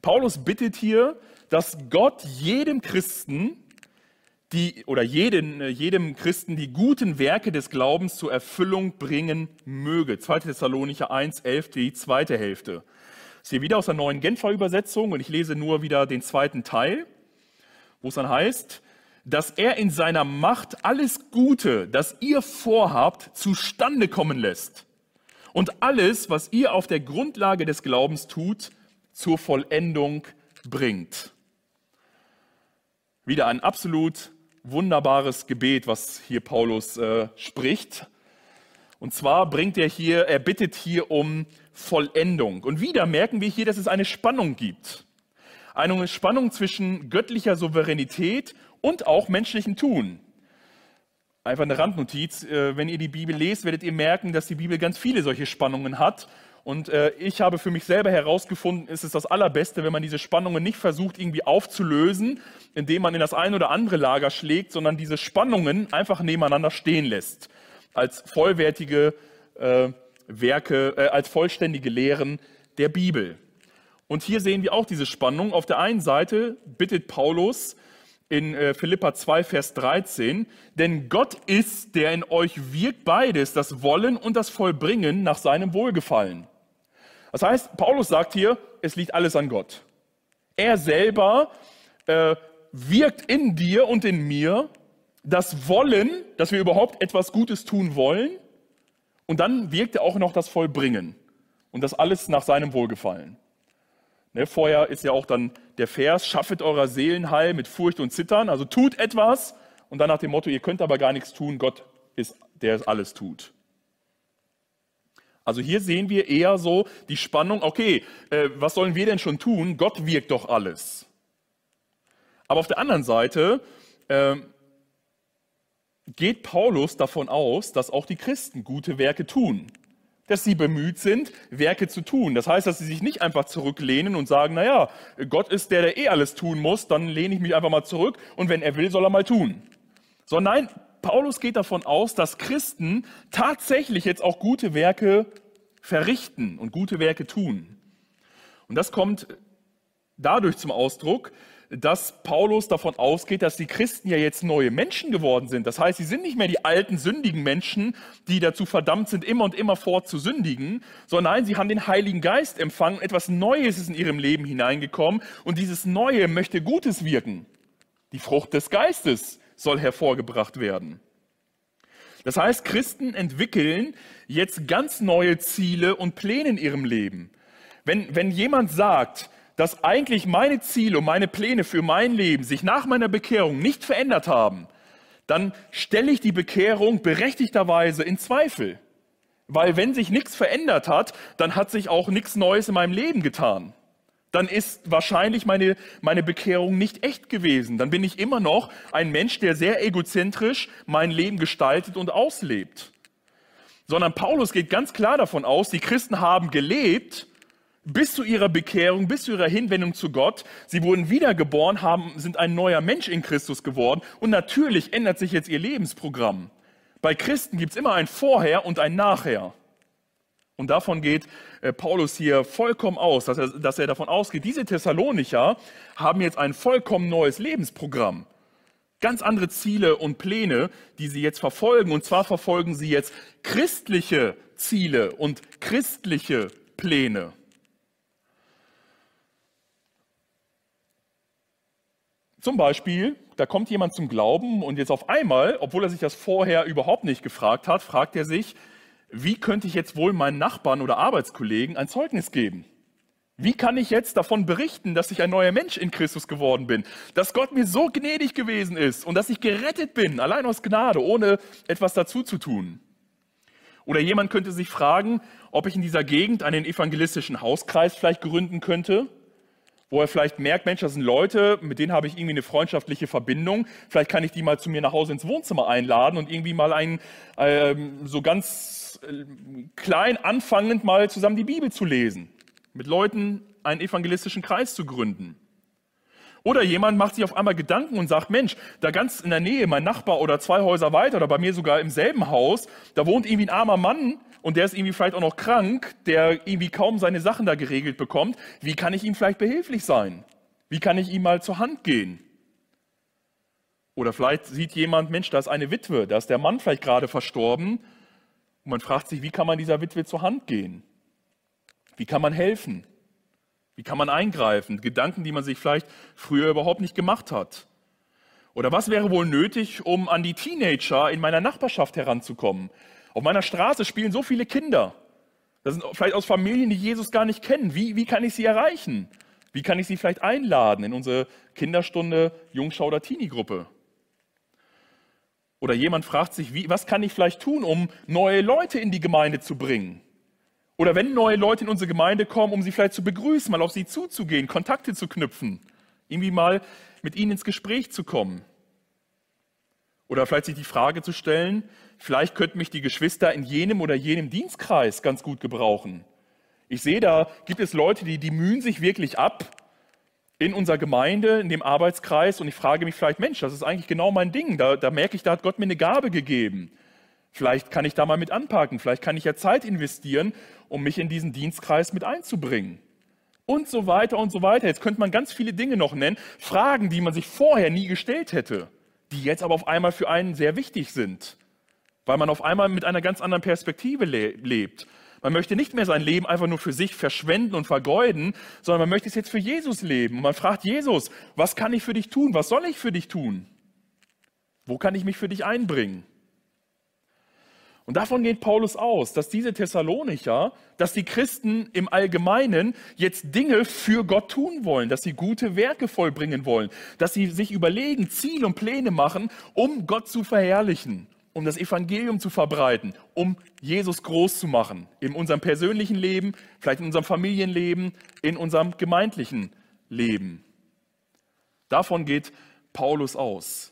Paulus bittet hier, dass Gott jedem Christen die, oder jeden, jedem Christen die guten Werke des Glaubens zur Erfüllung bringen möge. 2. Thessalonicher 1, 11, die zweite Hälfte. Das ist hier wieder aus der neuen Genfer Übersetzung und ich lese nur wieder den zweiten Teil, wo es dann heißt, dass er in seiner Macht alles Gute, das ihr vorhabt, zustande kommen lässt und alles, was ihr auf der Grundlage des Glaubens tut, zur Vollendung bringt. Wieder ein absolut wunderbares Gebet, was hier Paulus äh, spricht. Und zwar bringt er hier, er bittet hier um Vollendung. Und wieder merken wir hier, dass es eine Spannung gibt. Eine Spannung zwischen göttlicher Souveränität und auch menschlichem Tun. Einfach eine Randnotiz. Äh, wenn ihr die Bibel lest, werdet ihr merken, dass die Bibel ganz viele solche Spannungen hat. Und äh, ich habe für mich selber herausgefunden, ist es das Allerbeste, wenn man diese Spannungen nicht versucht, irgendwie aufzulösen, indem man in das ein oder andere Lager schlägt, sondern diese Spannungen einfach nebeneinander stehen lässt. Als vollwertige äh, Werke, äh, als vollständige Lehren der Bibel. Und hier sehen wir auch diese Spannung. Auf der einen Seite bittet Paulus in äh, Philippa 2, Vers 13, denn Gott ist, der in euch wirkt beides, das Wollen und das Vollbringen nach seinem Wohlgefallen. Das heißt, Paulus sagt hier, es liegt alles an Gott. Er selber äh, wirkt in dir und in mir das Wollen, dass wir überhaupt etwas Gutes tun wollen. Und dann wirkt er auch noch das Vollbringen. Und das alles nach seinem Wohlgefallen. Ne, vorher ist ja auch dann der Vers, schaffet eurer Seelen heil mit Furcht und Zittern. Also tut etwas und dann nach dem Motto, ihr könnt aber gar nichts tun, Gott ist, der es alles tut. Also hier sehen wir eher so die Spannung, okay, äh, was sollen wir denn schon tun? Gott wirkt doch alles. Aber auf der anderen Seite äh, geht Paulus davon aus, dass auch die Christen gute Werke tun. Dass sie bemüht sind, Werke zu tun. Das heißt, dass sie sich nicht einfach zurücklehnen und sagen, naja, Gott ist der, der eh alles tun muss, dann lehne ich mich einfach mal zurück und wenn er will, soll er mal tun. Sondern nein, Paulus geht davon aus, dass Christen tatsächlich jetzt auch gute Werke verrichten und gute Werke tun. Und das kommt dadurch zum Ausdruck, dass Paulus davon ausgeht, dass die Christen ja jetzt neue Menschen geworden sind. Das heißt, sie sind nicht mehr die alten sündigen Menschen, die dazu verdammt sind, immer und immer fort zu sündigen, sondern nein, sie haben den Heiligen Geist empfangen, etwas Neues ist in ihrem Leben hineingekommen und dieses Neue möchte Gutes wirken. Die Frucht des Geistes soll hervorgebracht werden. Das heißt, Christen entwickeln jetzt ganz neue Ziele und Pläne in ihrem Leben. Wenn, wenn jemand sagt, dass eigentlich meine Ziele und meine Pläne für mein Leben sich nach meiner Bekehrung nicht verändert haben, dann stelle ich die Bekehrung berechtigterweise in Zweifel. Weil wenn sich nichts verändert hat, dann hat sich auch nichts Neues in meinem Leben getan dann ist wahrscheinlich meine, meine Bekehrung nicht echt gewesen. Dann bin ich immer noch ein Mensch, der sehr egozentrisch mein Leben gestaltet und auslebt. Sondern Paulus geht ganz klar davon aus, die Christen haben gelebt bis zu ihrer Bekehrung, bis zu ihrer Hinwendung zu Gott. Sie wurden wiedergeboren, haben, sind ein neuer Mensch in Christus geworden und natürlich ändert sich jetzt ihr Lebensprogramm. Bei Christen gibt es immer ein Vorher und ein Nachher. Und davon geht äh, Paulus hier vollkommen aus, dass er, dass er davon ausgeht, diese Thessalonicher haben jetzt ein vollkommen neues Lebensprogramm. Ganz andere Ziele und Pläne, die sie jetzt verfolgen. Und zwar verfolgen sie jetzt christliche Ziele und christliche Pläne. Zum Beispiel, da kommt jemand zum Glauben und jetzt auf einmal, obwohl er sich das vorher überhaupt nicht gefragt hat, fragt er sich, wie könnte ich jetzt wohl meinen Nachbarn oder Arbeitskollegen ein Zeugnis geben? Wie kann ich jetzt davon berichten, dass ich ein neuer Mensch in Christus geworden bin, dass Gott mir so gnädig gewesen ist und dass ich gerettet bin, allein aus Gnade, ohne etwas dazu zu tun? Oder jemand könnte sich fragen, ob ich in dieser Gegend einen evangelistischen Hauskreis vielleicht gründen könnte, wo er vielleicht merkt, Mensch, das sind Leute, mit denen habe ich irgendwie eine freundschaftliche Verbindung. Vielleicht kann ich die mal zu mir nach Hause ins Wohnzimmer einladen und irgendwie mal ein äh, so ganz klein anfangend mal zusammen die Bibel zu lesen, mit Leuten einen evangelistischen Kreis zu gründen. Oder jemand macht sich auf einmal Gedanken und sagt, Mensch, da ganz in der Nähe, mein Nachbar oder zwei Häuser weiter oder bei mir sogar im selben Haus, da wohnt irgendwie ein armer Mann und der ist irgendwie vielleicht auch noch krank, der irgendwie kaum seine Sachen da geregelt bekommt. Wie kann ich ihm vielleicht behilflich sein? Wie kann ich ihm mal zur Hand gehen? Oder vielleicht sieht jemand, Mensch, da ist eine Witwe, da ist der Mann vielleicht gerade verstorben und man fragt sich, wie kann man dieser Witwe zur Hand gehen? Wie kann man helfen? Wie kann man eingreifen? Gedanken, die man sich vielleicht früher überhaupt nicht gemacht hat. Oder was wäre wohl nötig, um an die Teenager in meiner Nachbarschaft heranzukommen? Auf meiner Straße spielen so viele Kinder. Das sind vielleicht aus Familien, die Jesus gar nicht kennen. Wie, wie kann ich sie erreichen? Wie kann ich sie vielleicht einladen in unsere Kinderstunde, Jungschau oder Teenie-Gruppe? Oder jemand fragt sich, wie, was kann ich vielleicht tun, um neue Leute in die Gemeinde zu bringen? Oder wenn neue Leute in unsere Gemeinde kommen, um sie vielleicht zu begrüßen, mal auf sie zuzugehen, Kontakte zu knüpfen, irgendwie mal mit ihnen ins Gespräch zu kommen. Oder vielleicht sich die Frage zu stellen, vielleicht könnten mich die Geschwister in jenem oder jenem Dienstkreis ganz gut gebrauchen. Ich sehe, da gibt es Leute, die, die mühen sich wirklich ab, in unserer Gemeinde, in dem Arbeitskreis und ich frage mich vielleicht, Mensch, das ist eigentlich genau mein Ding. Da, da merke ich, da hat Gott mir eine Gabe gegeben. Vielleicht kann ich da mal mit anpacken, vielleicht kann ich ja Zeit investieren, um mich in diesen Dienstkreis mit einzubringen. Und so weiter und so weiter. Jetzt könnte man ganz viele Dinge noch nennen, Fragen, die man sich vorher nie gestellt hätte, die jetzt aber auf einmal für einen sehr wichtig sind, weil man auf einmal mit einer ganz anderen Perspektive le lebt. Man möchte nicht mehr sein Leben einfach nur für sich verschwenden und vergeuden, sondern man möchte es jetzt für Jesus leben. Und man fragt Jesus, was kann ich für dich tun? Was soll ich für dich tun? Wo kann ich mich für dich einbringen? Und davon geht Paulus aus, dass diese Thessalonicher, dass die Christen im Allgemeinen jetzt Dinge für Gott tun wollen, dass sie gute Werke vollbringen wollen, dass sie sich überlegen, Ziele und Pläne machen, um Gott zu verherrlichen um das Evangelium zu verbreiten, um Jesus groß zu machen. In unserem persönlichen Leben, vielleicht in unserem Familienleben, in unserem gemeindlichen Leben. Davon geht Paulus aus.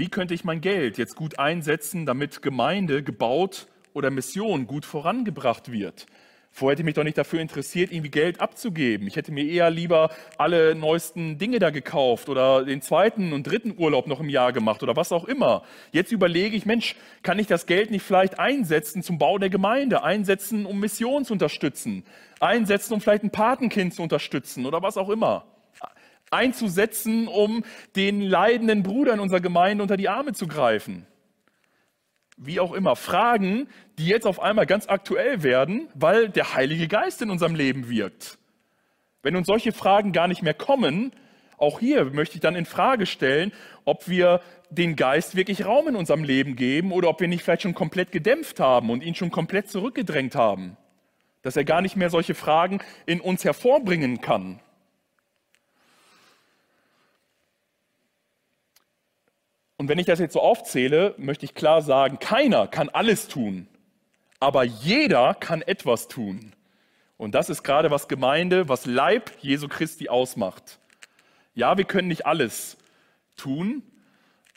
Wie könnte ich mein Geld jetzt gut einsetzen, damit Gemeinde gebaut oder Mission gut vorangebracht wird? Vorher hätte ich mich doch nicht dafür interessiert, irgendwie Geld abzugeben. Ich hätte mir eher lieber alle neuesten Dinge da gekauft oder den zweiten und dritten Urlaub noch im Jahr gemacht oder was auch immer. Jetzt überlege ich, Mensch, kann ich das Geld nicht vielleicht einsetzen zum Bau der Gemeinde, einsetzen, um Mission zu unterstützen, einsetzen, um vielleicht ein Patenkind zu unterstützen oder was auch immer. Einzusetzen, um den leidenden Bruder in unserer Gemeinde unter die Arme zu greifen wie auch immer, Fragen, die jetzt auf einmal ganz aktuell werden, weil der Heilige Geist in unserem Leben wirkt. Wenn uns solche Fragen gar nicht mehr kommen, auch hier möchte ich dann in Frage stellen, ob wir den Geist wirklich Raum in unserem Leben geben oder ob wir nicht vielleicht schon komplett gedämpft haben und ihn schon komplett zurückgedrängt haben. Dass er gar nicht mehr solche Fragen in uns hervorbringen kann. Und wenn ich das jetzt so aufzähle, möchte ich klar sagen, keiner kann alles tun, aber jeder kann etwas tun. Und das ist gerade was Gemeinde, was Leib Jesu Christi ausmacht. Ja, wir können nicht alles tun,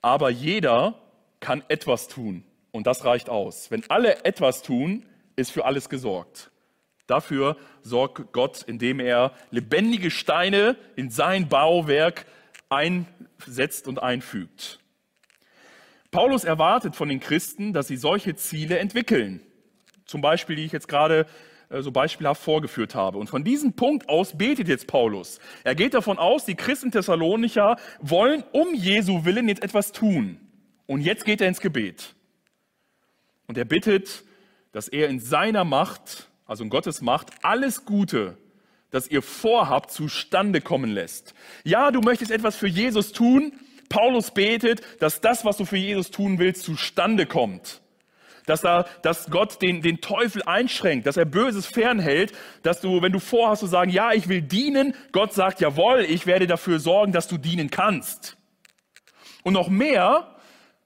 aber jeder kann etwas tun. Und das reicht aus. Wenn alle etwas tun, ist für alles gesorgt. Dafür sorgt Gott, indem er lebendige Steine in sein Bauwerk einsetzt und einfügt. Paulus erwartet von den Christen, dass sie solche Ziele entwickeln. Zum Beispiel, die ich jetzt gerade äh, so beispielhaft vorgeführt habe. Und von diesem Punkt aus betet jetzt Paulus. Er geht davon aus, die Christen Thessalonicher wollen um Jesu Willen jetzt etwas tun. Und jetzt geht er ins Gebet. Und er bittet, dass er in seiner Macht, also in Gottes Macht, alles Gute, das ihr vorhabt, zustande kommen lässt. Ja, du möchtest etwas für Jesus tun, Paulus betet, dass das, was du für Jesus tun willst, zustande kommt. Dass, er, dass Gott den, den Teufel einschränkt, dass er Böses fernhält, dass du, wenn du vorhast zu sagen, ja, ich will dienen, Gott sagt, jawohl, ich werde dafür sorgen, dass du dienen kannst. Und noch mehr,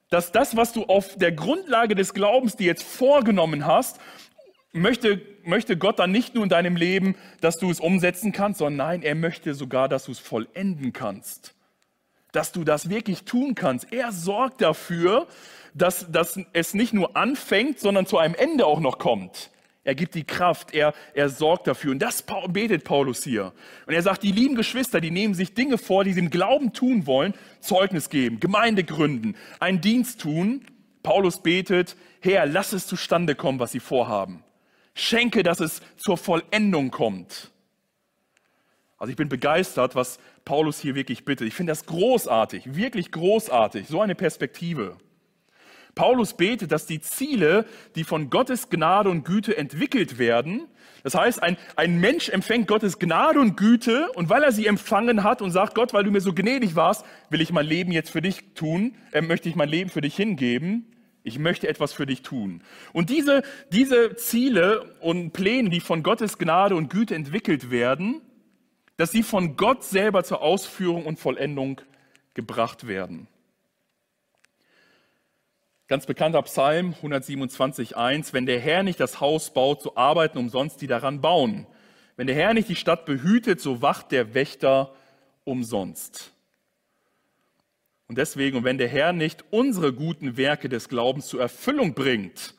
dass das, was du auf der Grundlage des Glaubens dir jetzt vorgenommen hast, möchte, möchte Gott dann nicht nur in deinem Leben, dass du es umsetzen kannst, sondern nein, er möchte sogar, dass du es vollenden kannst dass du das wirklich tun kannst. Er sorgt dafür, dass, dass es nicht nur anfängt, sondern zu einem Ende auch noch kommt. Er gibt die Kraft, er, er sorgt dafür. Und das betet Paulus hier. Und er sagt, die lieben Geschwister, die nehmen sich Dinge vor, die sie im Glauben tun wollen, Zeugnis geben, Gemeinde gründen, einen Dienst tun. Paulus betet, Herr, lass es zustande kommen, was sie vorhaben. Schenke, dass es zur Vollendung kommt. Also ich bin begeistert, was Paulus hier wirklich bittet. Ich finde das großartig, wirklich großartig, so eine Perspektive. Paulus betet, dass die Ziele, die von Gottes Gnade und Güte entwickelt werden, das heißt, ein, ein Mensch empfängt Gottes Gnade und Güte und weil er sie empfangen hat und sagt, Gott, weil du mir so gnädig warst, will ich mein Leben jetzt für dich tun, äh, möchte ich mein Leben für dich hingeben. Ich möchte etwas für dich tun. Und diese, diese Ziele und Pläne, die von Gottes Gnade und Güte entwickelt werden, dass sie von Gott selber zur Ausführung und Vollendung gebracht werden. Ganz bekannter Psalm 127.1, wenn der Herr nicht das Haus baut, so arbeiten umsonst die daran bauen. Wenn der Herr nicht die Stadt behütet, so wacht der Wächter umsonst. Und deswegen, und wenn der Herr nicht unsere guten Werke des Glaubens zur Erfüllung bringt,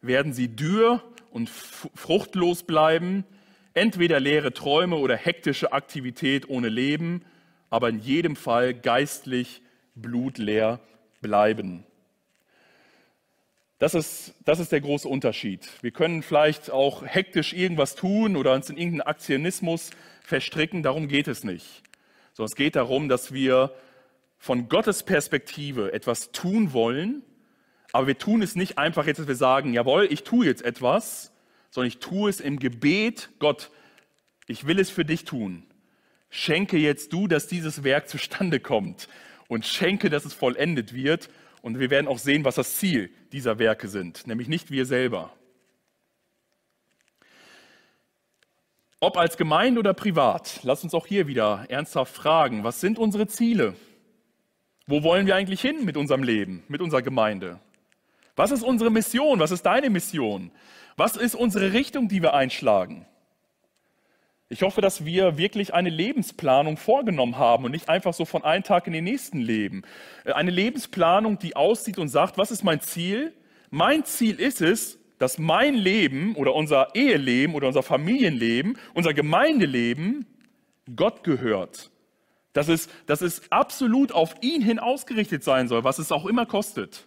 werden sie dürr und fruchtlos bleiben, entweder leere Träume oder hektische Aktivität ohne Leben, aber in jedem Fall geistlich blutleer bleiben. Das ist, das ist der große Unterschied. Wir können vielleicht auch hektisch irgendwas tun oder uns in irgendeinen Aktionismus verstricken, darum geht es nicht. Sondern es geht darum, dass wir von Gottes Perspektive etwas tun wollen, aber wir tun es nicht einfach jetzt, dass wir sagen, jawohl, ich tue jetzt etwas, sondern ich tue es im Gebet, Gott, ich will es für dich tun. Schenke jetzt du, dass dieses Werk zustande kommt und schenke, dass es vollendet wird und wir werden auch sehen, was das Ziel dieser Werke sind, nämlich nicht wir selber. Ob als Gemeinde oder privat, lass uns auch hier wieder ernsthaft fragen, was sind unsere Ziele? Wo wollen wir eigentlich hin mit unserem Leben, mit unserer Gemeinde? Was ist unsere Mission? Was ist deine Mission? Was ist unsere Richtung, die wir einschlagen? Ich hoffe, dass wir wirklich eine Lebensplanung vorgenommen haben und nicht einfach so von einem Tag in den nächsten leben. Äh, eine Lebensplanung, die aussieht und sagt, was ist mein Ziel? Mein Ziel ist es, dass mein Leben oder unser Eheleben oder unser Familienleben, unser Gemeindeleben Gott gehört. Dass es, dass es absolut auf ihn hin ausgerichtet sein soll, was es auch immer kostet.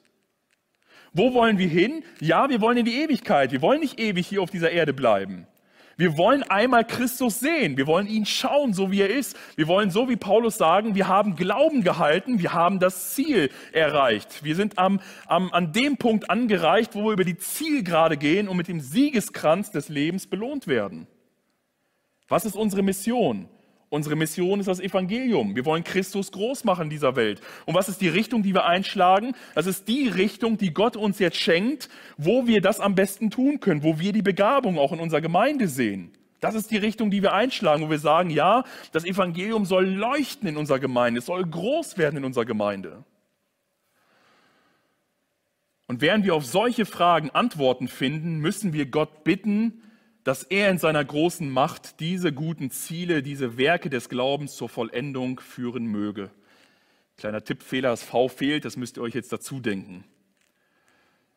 Wo wollen wir hin? Ja, wir wollen in die Ewigkeit. Wir wollen nicht ewig hier auf dieser Erde bleiben. Wir wollen einmal Christus sehen. Wir wollen ihn schauen, so wie er ist. Wir wollen, so wie Paulus sagen, wir haben Glauben gehalten. Wir haben das Ziel erreicht. Wir sind am, am, an dem Punkt angereicht, wo wir über die Zielgerade gehen und mit dem Siegeskranz des Lebens belohnt werden. Was ist unsere Mission? Unsere Mission ist das Evangelium. Wir wollen Christus groß machen in dieser Welt. Und was ist die Richtung, die wir einschlagen? Das ist die Richtung, die Gott uns jetzt schenkt, wo wir das am besten tun können, wo wir die Begabung auch in unserer Gemeinde sehen. Das ist die Richtung, die wir einschlagen, wo wir sagen, ja, das Evangelium soll leuchten in unserer Gemeinde, es soll groß werden in unserer Gemeinde. Und während wir auf solche Fragen Antworten finden, müssen wir Gott bitten, dass er in seiner großen Macht diese guten Ziele, diese Werke des Glaubens zur Vollendung führen möge. Kleiner Tippfehler, das V fehlt, das müsst ihr euch jetzt dazu denken.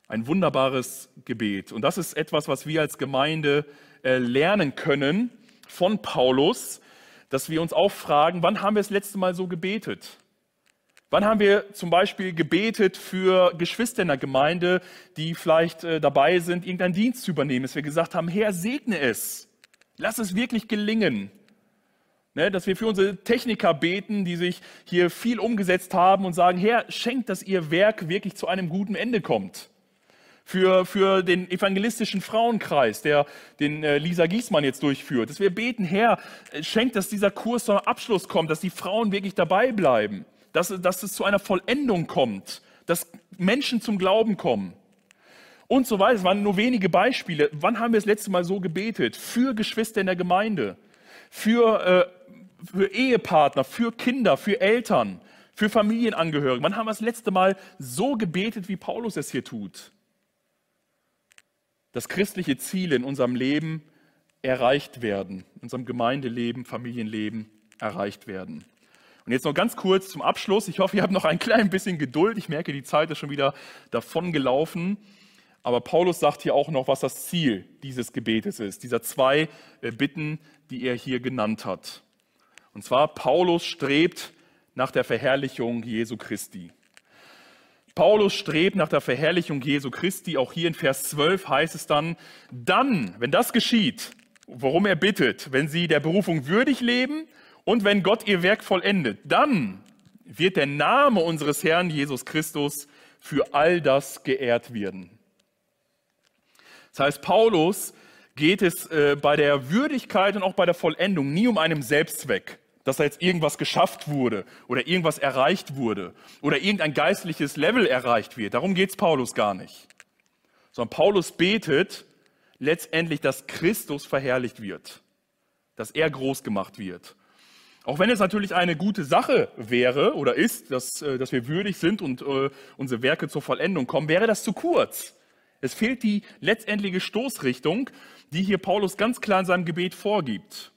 Ein wunderbares Gebet. Und das ist etwas, was wir als Gemeinde äh, lernen können von Paulus, dass wir uns auch fragen, wann haben wir das letzte Mal so gebetet? Wann haben wir zum Beispiel gebetet für Geschwister in der Gemeinde, die vielleicht äh, dabei sind, irgendeinen Dienst zu übernehmen, dass wir gesagt haben, Herr, segne es. Lass es wirklich gelingen. Ne, dass wir für unsere Techniker beten, die sich hier viel umgesetzt haben und sagen, Herr, schenkt, dass ihr Werk wirklich zu einem guten Ende kommt. Für, für den evangelistischen Frauenkreis, der den äh, Lisa Giesmann jetzt durchführt, dass wir beten, Herr, äh, schenkt, dass dieser Kurs zum Abschluss kommt, dass die Frauen wirklich dabei bleiben dass, dass es zu einer Vollendung kommt, dass Menschen zum Glauben kommen und so weiter. Es waren nur wenige Beispiele. Wann haben wir das letzte Mal so gebetet? Für Geschwister in der Gemeinde, für, äh, für Ehepartner, für Kinder, für Eltern, für Familienangehörige. Wann haben wir das letzte Mal so gebetet, wie Paulus es hier tut? Dass christliche Ziele in unserem Leben erreicht werden, in unserem Gemeindeleben, Familienleben erreicht werden. Und jetzt noch ganz kurz zum Abschluss. Ich hoffe, ihr habt noch ein klein bisschen Geduld. Ich merke, die Zeit ist schon wieder davon gelaufen. Aber Paulus sagt hier auch noch, was das Ziel dieses Gebetes ist, dieser zwei äh, Bitten, die er hier genannt hat. Und zwar, Paulus strebt nach der Verherrlichung Jesu Christi. Paulus strebt nach der Verherrlichung Jesu Christi. Auch hier in Vers 12 heißt es dann, dann, wenn das geschieht, worum er bittet, wenn sie der Berufung würdig leben und wenn Gott ihr Werk vollendet, dann wird der Name unseres Herrn Jesus Christus für all das geehrt werden. Das heißt, Paulus geht es äh, bei der Würdigkeit und auch bei der Vollendung nie um einen Selbstzweck, dass da jetzt irgendwas geschafft wurde oder irgendwas erreicht wurde oder irgendein geistliches Level erreicht wird. Darum geht es Paulus gar nicht. Sondern Paulus betet letztendlich, dass Christus verherrlicht wird, dass er groß gemacht wird. Auch wenn es natürlich eine gute Sache wäre oder ist, dass, äh, dass wir würdig sind und äh, unsere Werke zur Vollendung kommen, wäre das zu kurz. Es fehlt die letztendliche Stoßrichtung, die hier Paulus ganz klar in seinem Gebet vorgibt.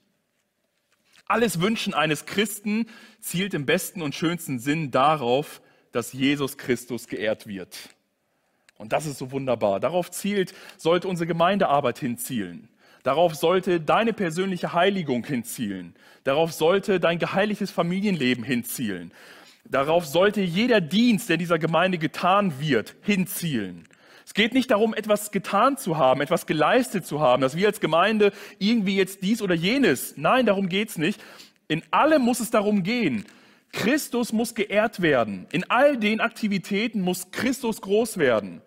Alles Wünschen eines Christen zielt im besten und schönsten Sinn darauf, dass Jesus Christus geehrt wird. Und das ist so wunderbar. Darauf zielt, sollte unsere Gemeindearbeit hinzielen. Darauf sollte deine persönliche Heiligung hinzielen. Darauf sollte dein geheiligtes Familienleben hinzielen. Darauf sollte jeder Dienst, der dieser Gemeinde getan wird, hinzielen. Es geht nicht darum, etwas getan zu haben, etwas geleistet zu haben, dass wir als Gemeinde irgendwie jetzt dies oder jenes. Nein, darum geht's nicht. In allem muss es darum gehen. Christus muss geehrt werden. In all den Aktivitäten muss Christus groß werden.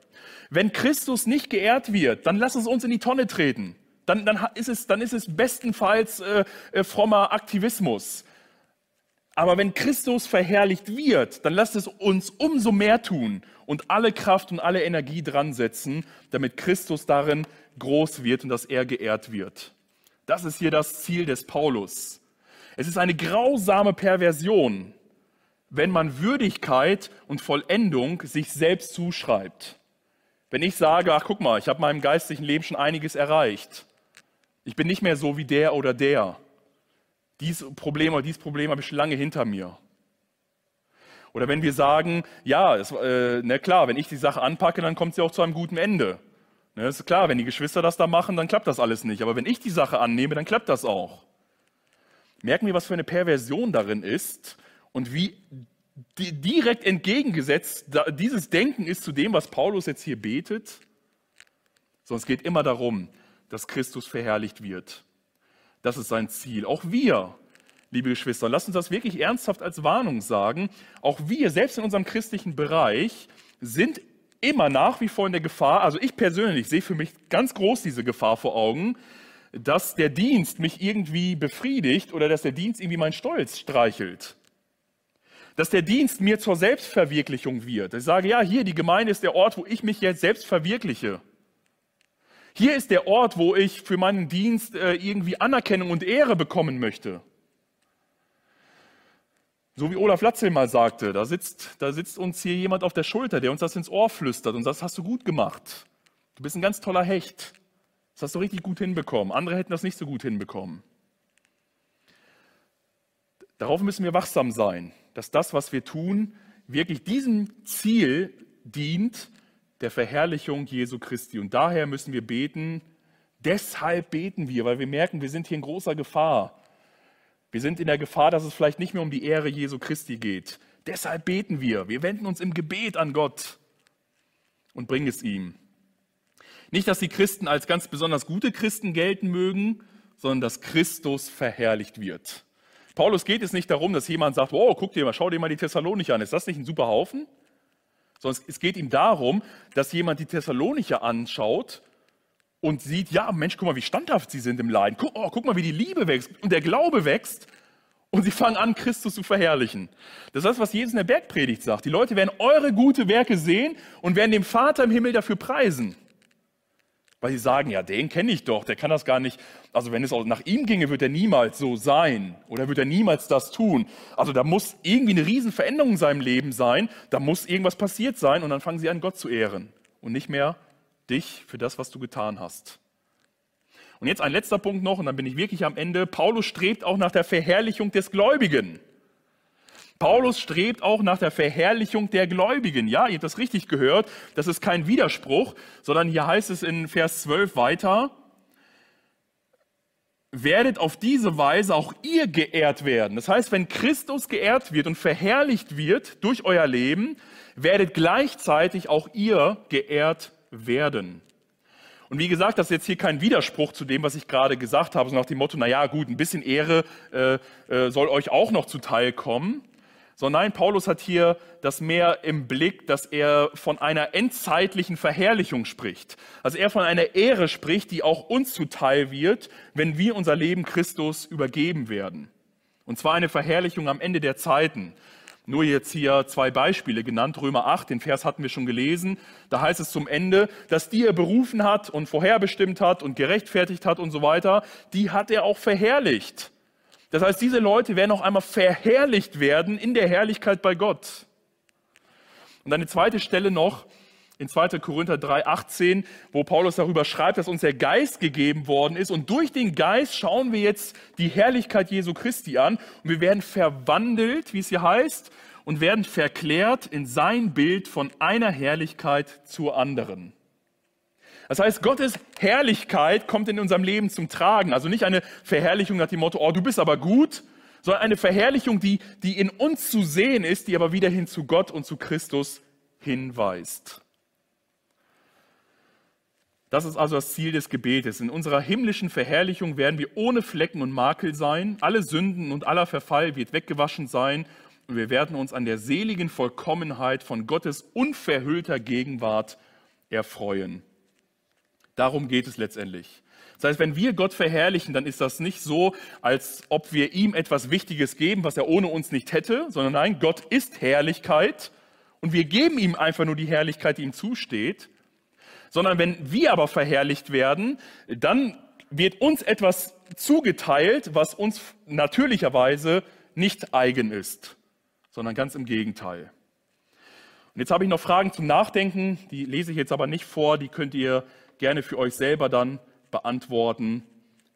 Wenn Christus nicht geehrt wird, dann lass es uns in die Tonne treten dann, dann, ist, es, dann ist es bestenfalls äh, äh, frommer Aktivismus. Aber wenn Christus verherrlicht wird, dann lasst es uns umso mehr tun und alle Kraft und alle Energie dran setzen, damit Christus darin groß wird und dass er geehrt wird. Das ist hier das Ziel des Paulus. Es ist eine grausame Perversion, wenn man Würdigkeit und Vollendung sich selbst zuschreibt. Wenn ich sage, ach guck mal, ich habe meinem geistlichen Leben schon einiges erreicht, ich bin nicht mehr so wie der oder der. Dies Problem oder dieses Problem habe ich schon lange hinter mir. Oder wenn wir sagen, ja, es, äh, na klar, wenn ich die Sache anpacke, dann kommt sie auch zu einem guten Ende. Ne, ist klar, wenn die Geschwister das da machen, dann klappt das alles nicht. Aber wenn ich die Sache annehme, dann klappt das auch. Merken wir, was für eine Perversion darin ist und wie direkt entgegengesetzt dieses Denken ist zu dem, was Paulus jetzt hier betet. Sondern es geht immer darum, dass Christus verherrlicht wird. Das ist sein Ziel. Auch wir, liebe Geschwister, lasst uns das wirklich ernsthaft als Warnung sagen. Auch wir, selbst in unserem christlichen Bereich, sind immer nach wie vor in der Gefahr, also ich persönlich sehe für mich ganz groß diese Gefahr vor Augen, dass der Dienst mich irgendwie befriedigt oder dass der Dienst irgendwie meinen Stolz streichelt. Dass der Dienst mir zur Selbstverwirklichung wird. Ich sage, ja, hier, die Gemeinde ist der Ort, wo ich mich jetzt selbst verwirkliche. Hier ist der Ort, wo ich für meinen Dienst äh, irgendwie Anerkennung und Ehre bekommen möchte. So wie Olaf Latzel mal sagte, da sitzt, da sitzt uns hier jemand auf der Schulter, der uns das ins Ohr flüstert und das hast du gut gemacht. Du bist ein ganz toller Hecht. Das hast du richtig gut hinbekommen. Andere hätten das nicht so gut hinbekommen. Darauf müssen wir wachsam sein, dass das, was wir tun, wirklich diesem Ziel dient, der Verherrlichung Jesu Christi. Und daher müssen wir beten, deshalb beten wir, weil wir merken, wir sind hier in großer Gefahr. Wir sind in der Gefahr, dass es vielleicht nicht mehr um die Ehre Jesu Christi geht. Deshalb beten wir. Wir wenden uns im Gebet an Gott und bringen es ihm. Nicht, dass die Christen als ganz besonders gute Christen gelten mögen, sondern dass Christus verherrlicht wird. Paulus geht es nicht darum, dass jemand sagt, oh, guck dir mal, schau dir mal die Thessalonicher an. Ist das nicht ein super Haufen? Sondern es geht ihm darum, dass jemand die Thessalonicher anschaut und sieht, ja, Mensch, guck mal, wie standhaft sie sind im Leiden. Guck, oh, guck mal, wie die Liebe wächst und der Glaube wächst. Und sie fangen an, Christus zu verherrlichen. Das ist das, was Jesus in der Bergpredigt sagt. Die Leute werden eure gute Werke sehen und werden dem Vater im Himmel dafür preisen. Weil sie sagen, ja, den kenne ich doch, der kann das gar nicht. Also wenn es auch nach ihm ginge, wird er niemals so sein oder wird er niemals das tun. Also da muss irgendwie eine Riesenveränderung in seinem Leben sein, da muss irgendwas passiert sein und dann fangen sie an, Gott zu ehren und nicht mehr dich für das, was du getan hast. Und jetzt ein letzter Punkt noch und dann bin ich wirklich am Ende. Paulus strebt auch nach der Verherrlichung des Gläubigen. Paulus strebt auch nach der Verherrlichung der Gläubigen. Ja, ihr habt das richtig gehört. Das ist kein Widerspruch, sondern hier heißt es in Vers 12 weiter, werdet auf diese Weise auch ihr geehrt werden. Das heißt, wenn Christus geehrt wird und verherrlicht wird durch euer Leben, werdet gleichzeitig auch ihr geehrt werden. Und wie gesagt, das ist jetzt hier kein Widerspruch zu dem, was ich gerade gesagt habe, so nach dem Motto, na ja, gut, ein bisschen Ehre äh, äh, soll euch auch noch zuteil kommen. Sondern nein, Paulus hat hier das mehr im Blick, dass er von einer endzeitlichen Verherrlichung spricht. Also er von einer Ehre spricht, die auch uns zuteil wird, wenn wir unser Leben Christus übergeben werden. Und zwar eine Verherrlichung am Ende der Zeiten. Nur jetzt hier zwei Beispiele genannt. Römer 8, den Vers hatten wir schon gelesen. Da heißt es zum Ende, dass die er berufen hat und vorherbestimmt hat und gerechtfertigt hat und so weiter, die hat er auch verherrlicht. Das heißt, diese Leute werden noch einmal verherrlicht werden in der Herrlichkeit bei Gott. Und eine zweite Stelle noch in 2. Korinther 3, 18, wo Paulus darüber schreibt, dass uns der Geist gegeben worden ist. Und durch den Geist schauen wir jetzt die Herrlichkeit Jesu Christi an. Und wir werden verwandelt, wie es hier heißt, und werden verklärt in sein Bild von einer Herrlichkeit zur anderen. Das heißt, Gottes Herrlichkeit kommt in unserem Leben zum Tragen. Also nicht eine Verherrlichung nach dem Motto, oh, du bist aber gut, sondern eine Verherrlichung, die, die in uns zu sehen ist, die aber wieder hin zu Gott und zu Christus hinweist. Das ist also das Ziel des Gebetes. In unserer himmlischen Verherrlichung werden wir ohne Flecken und Makel sein. Alle Sünden und aller Verfall wird weggewaschen sein. Und wir werden uns an der seligen Vollkommenheit von Gottes unverhüllter Gegenwart erfreuen. Darum geht es letztendlich. Das heißt, wenn wir Gott verherrlichen, dann ist das nicht so, als ob wir ihm etwas Wichtiges geben, was er ohne uns nicht hätte, sondern nein, Gott ist Herrlichkeit und wir geben ihm einfach nur die Herrlichkeit, die ihm zusteht. Sondern wenn wir aber verherrlicht werden, dann wird uns etwas zugeteilt, was uns natürlicherweise nicht eigen ist, sondern ganz im Gegenteil. Und jetzt habe ich noch Fragen zum Nachdenken, die lese ich jetzt aber nicht vor, die könnt ihr gerne für euch selber dann beantworten,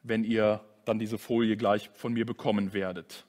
wenn ihr dann diese Folie gleich von mir bekommen werdet.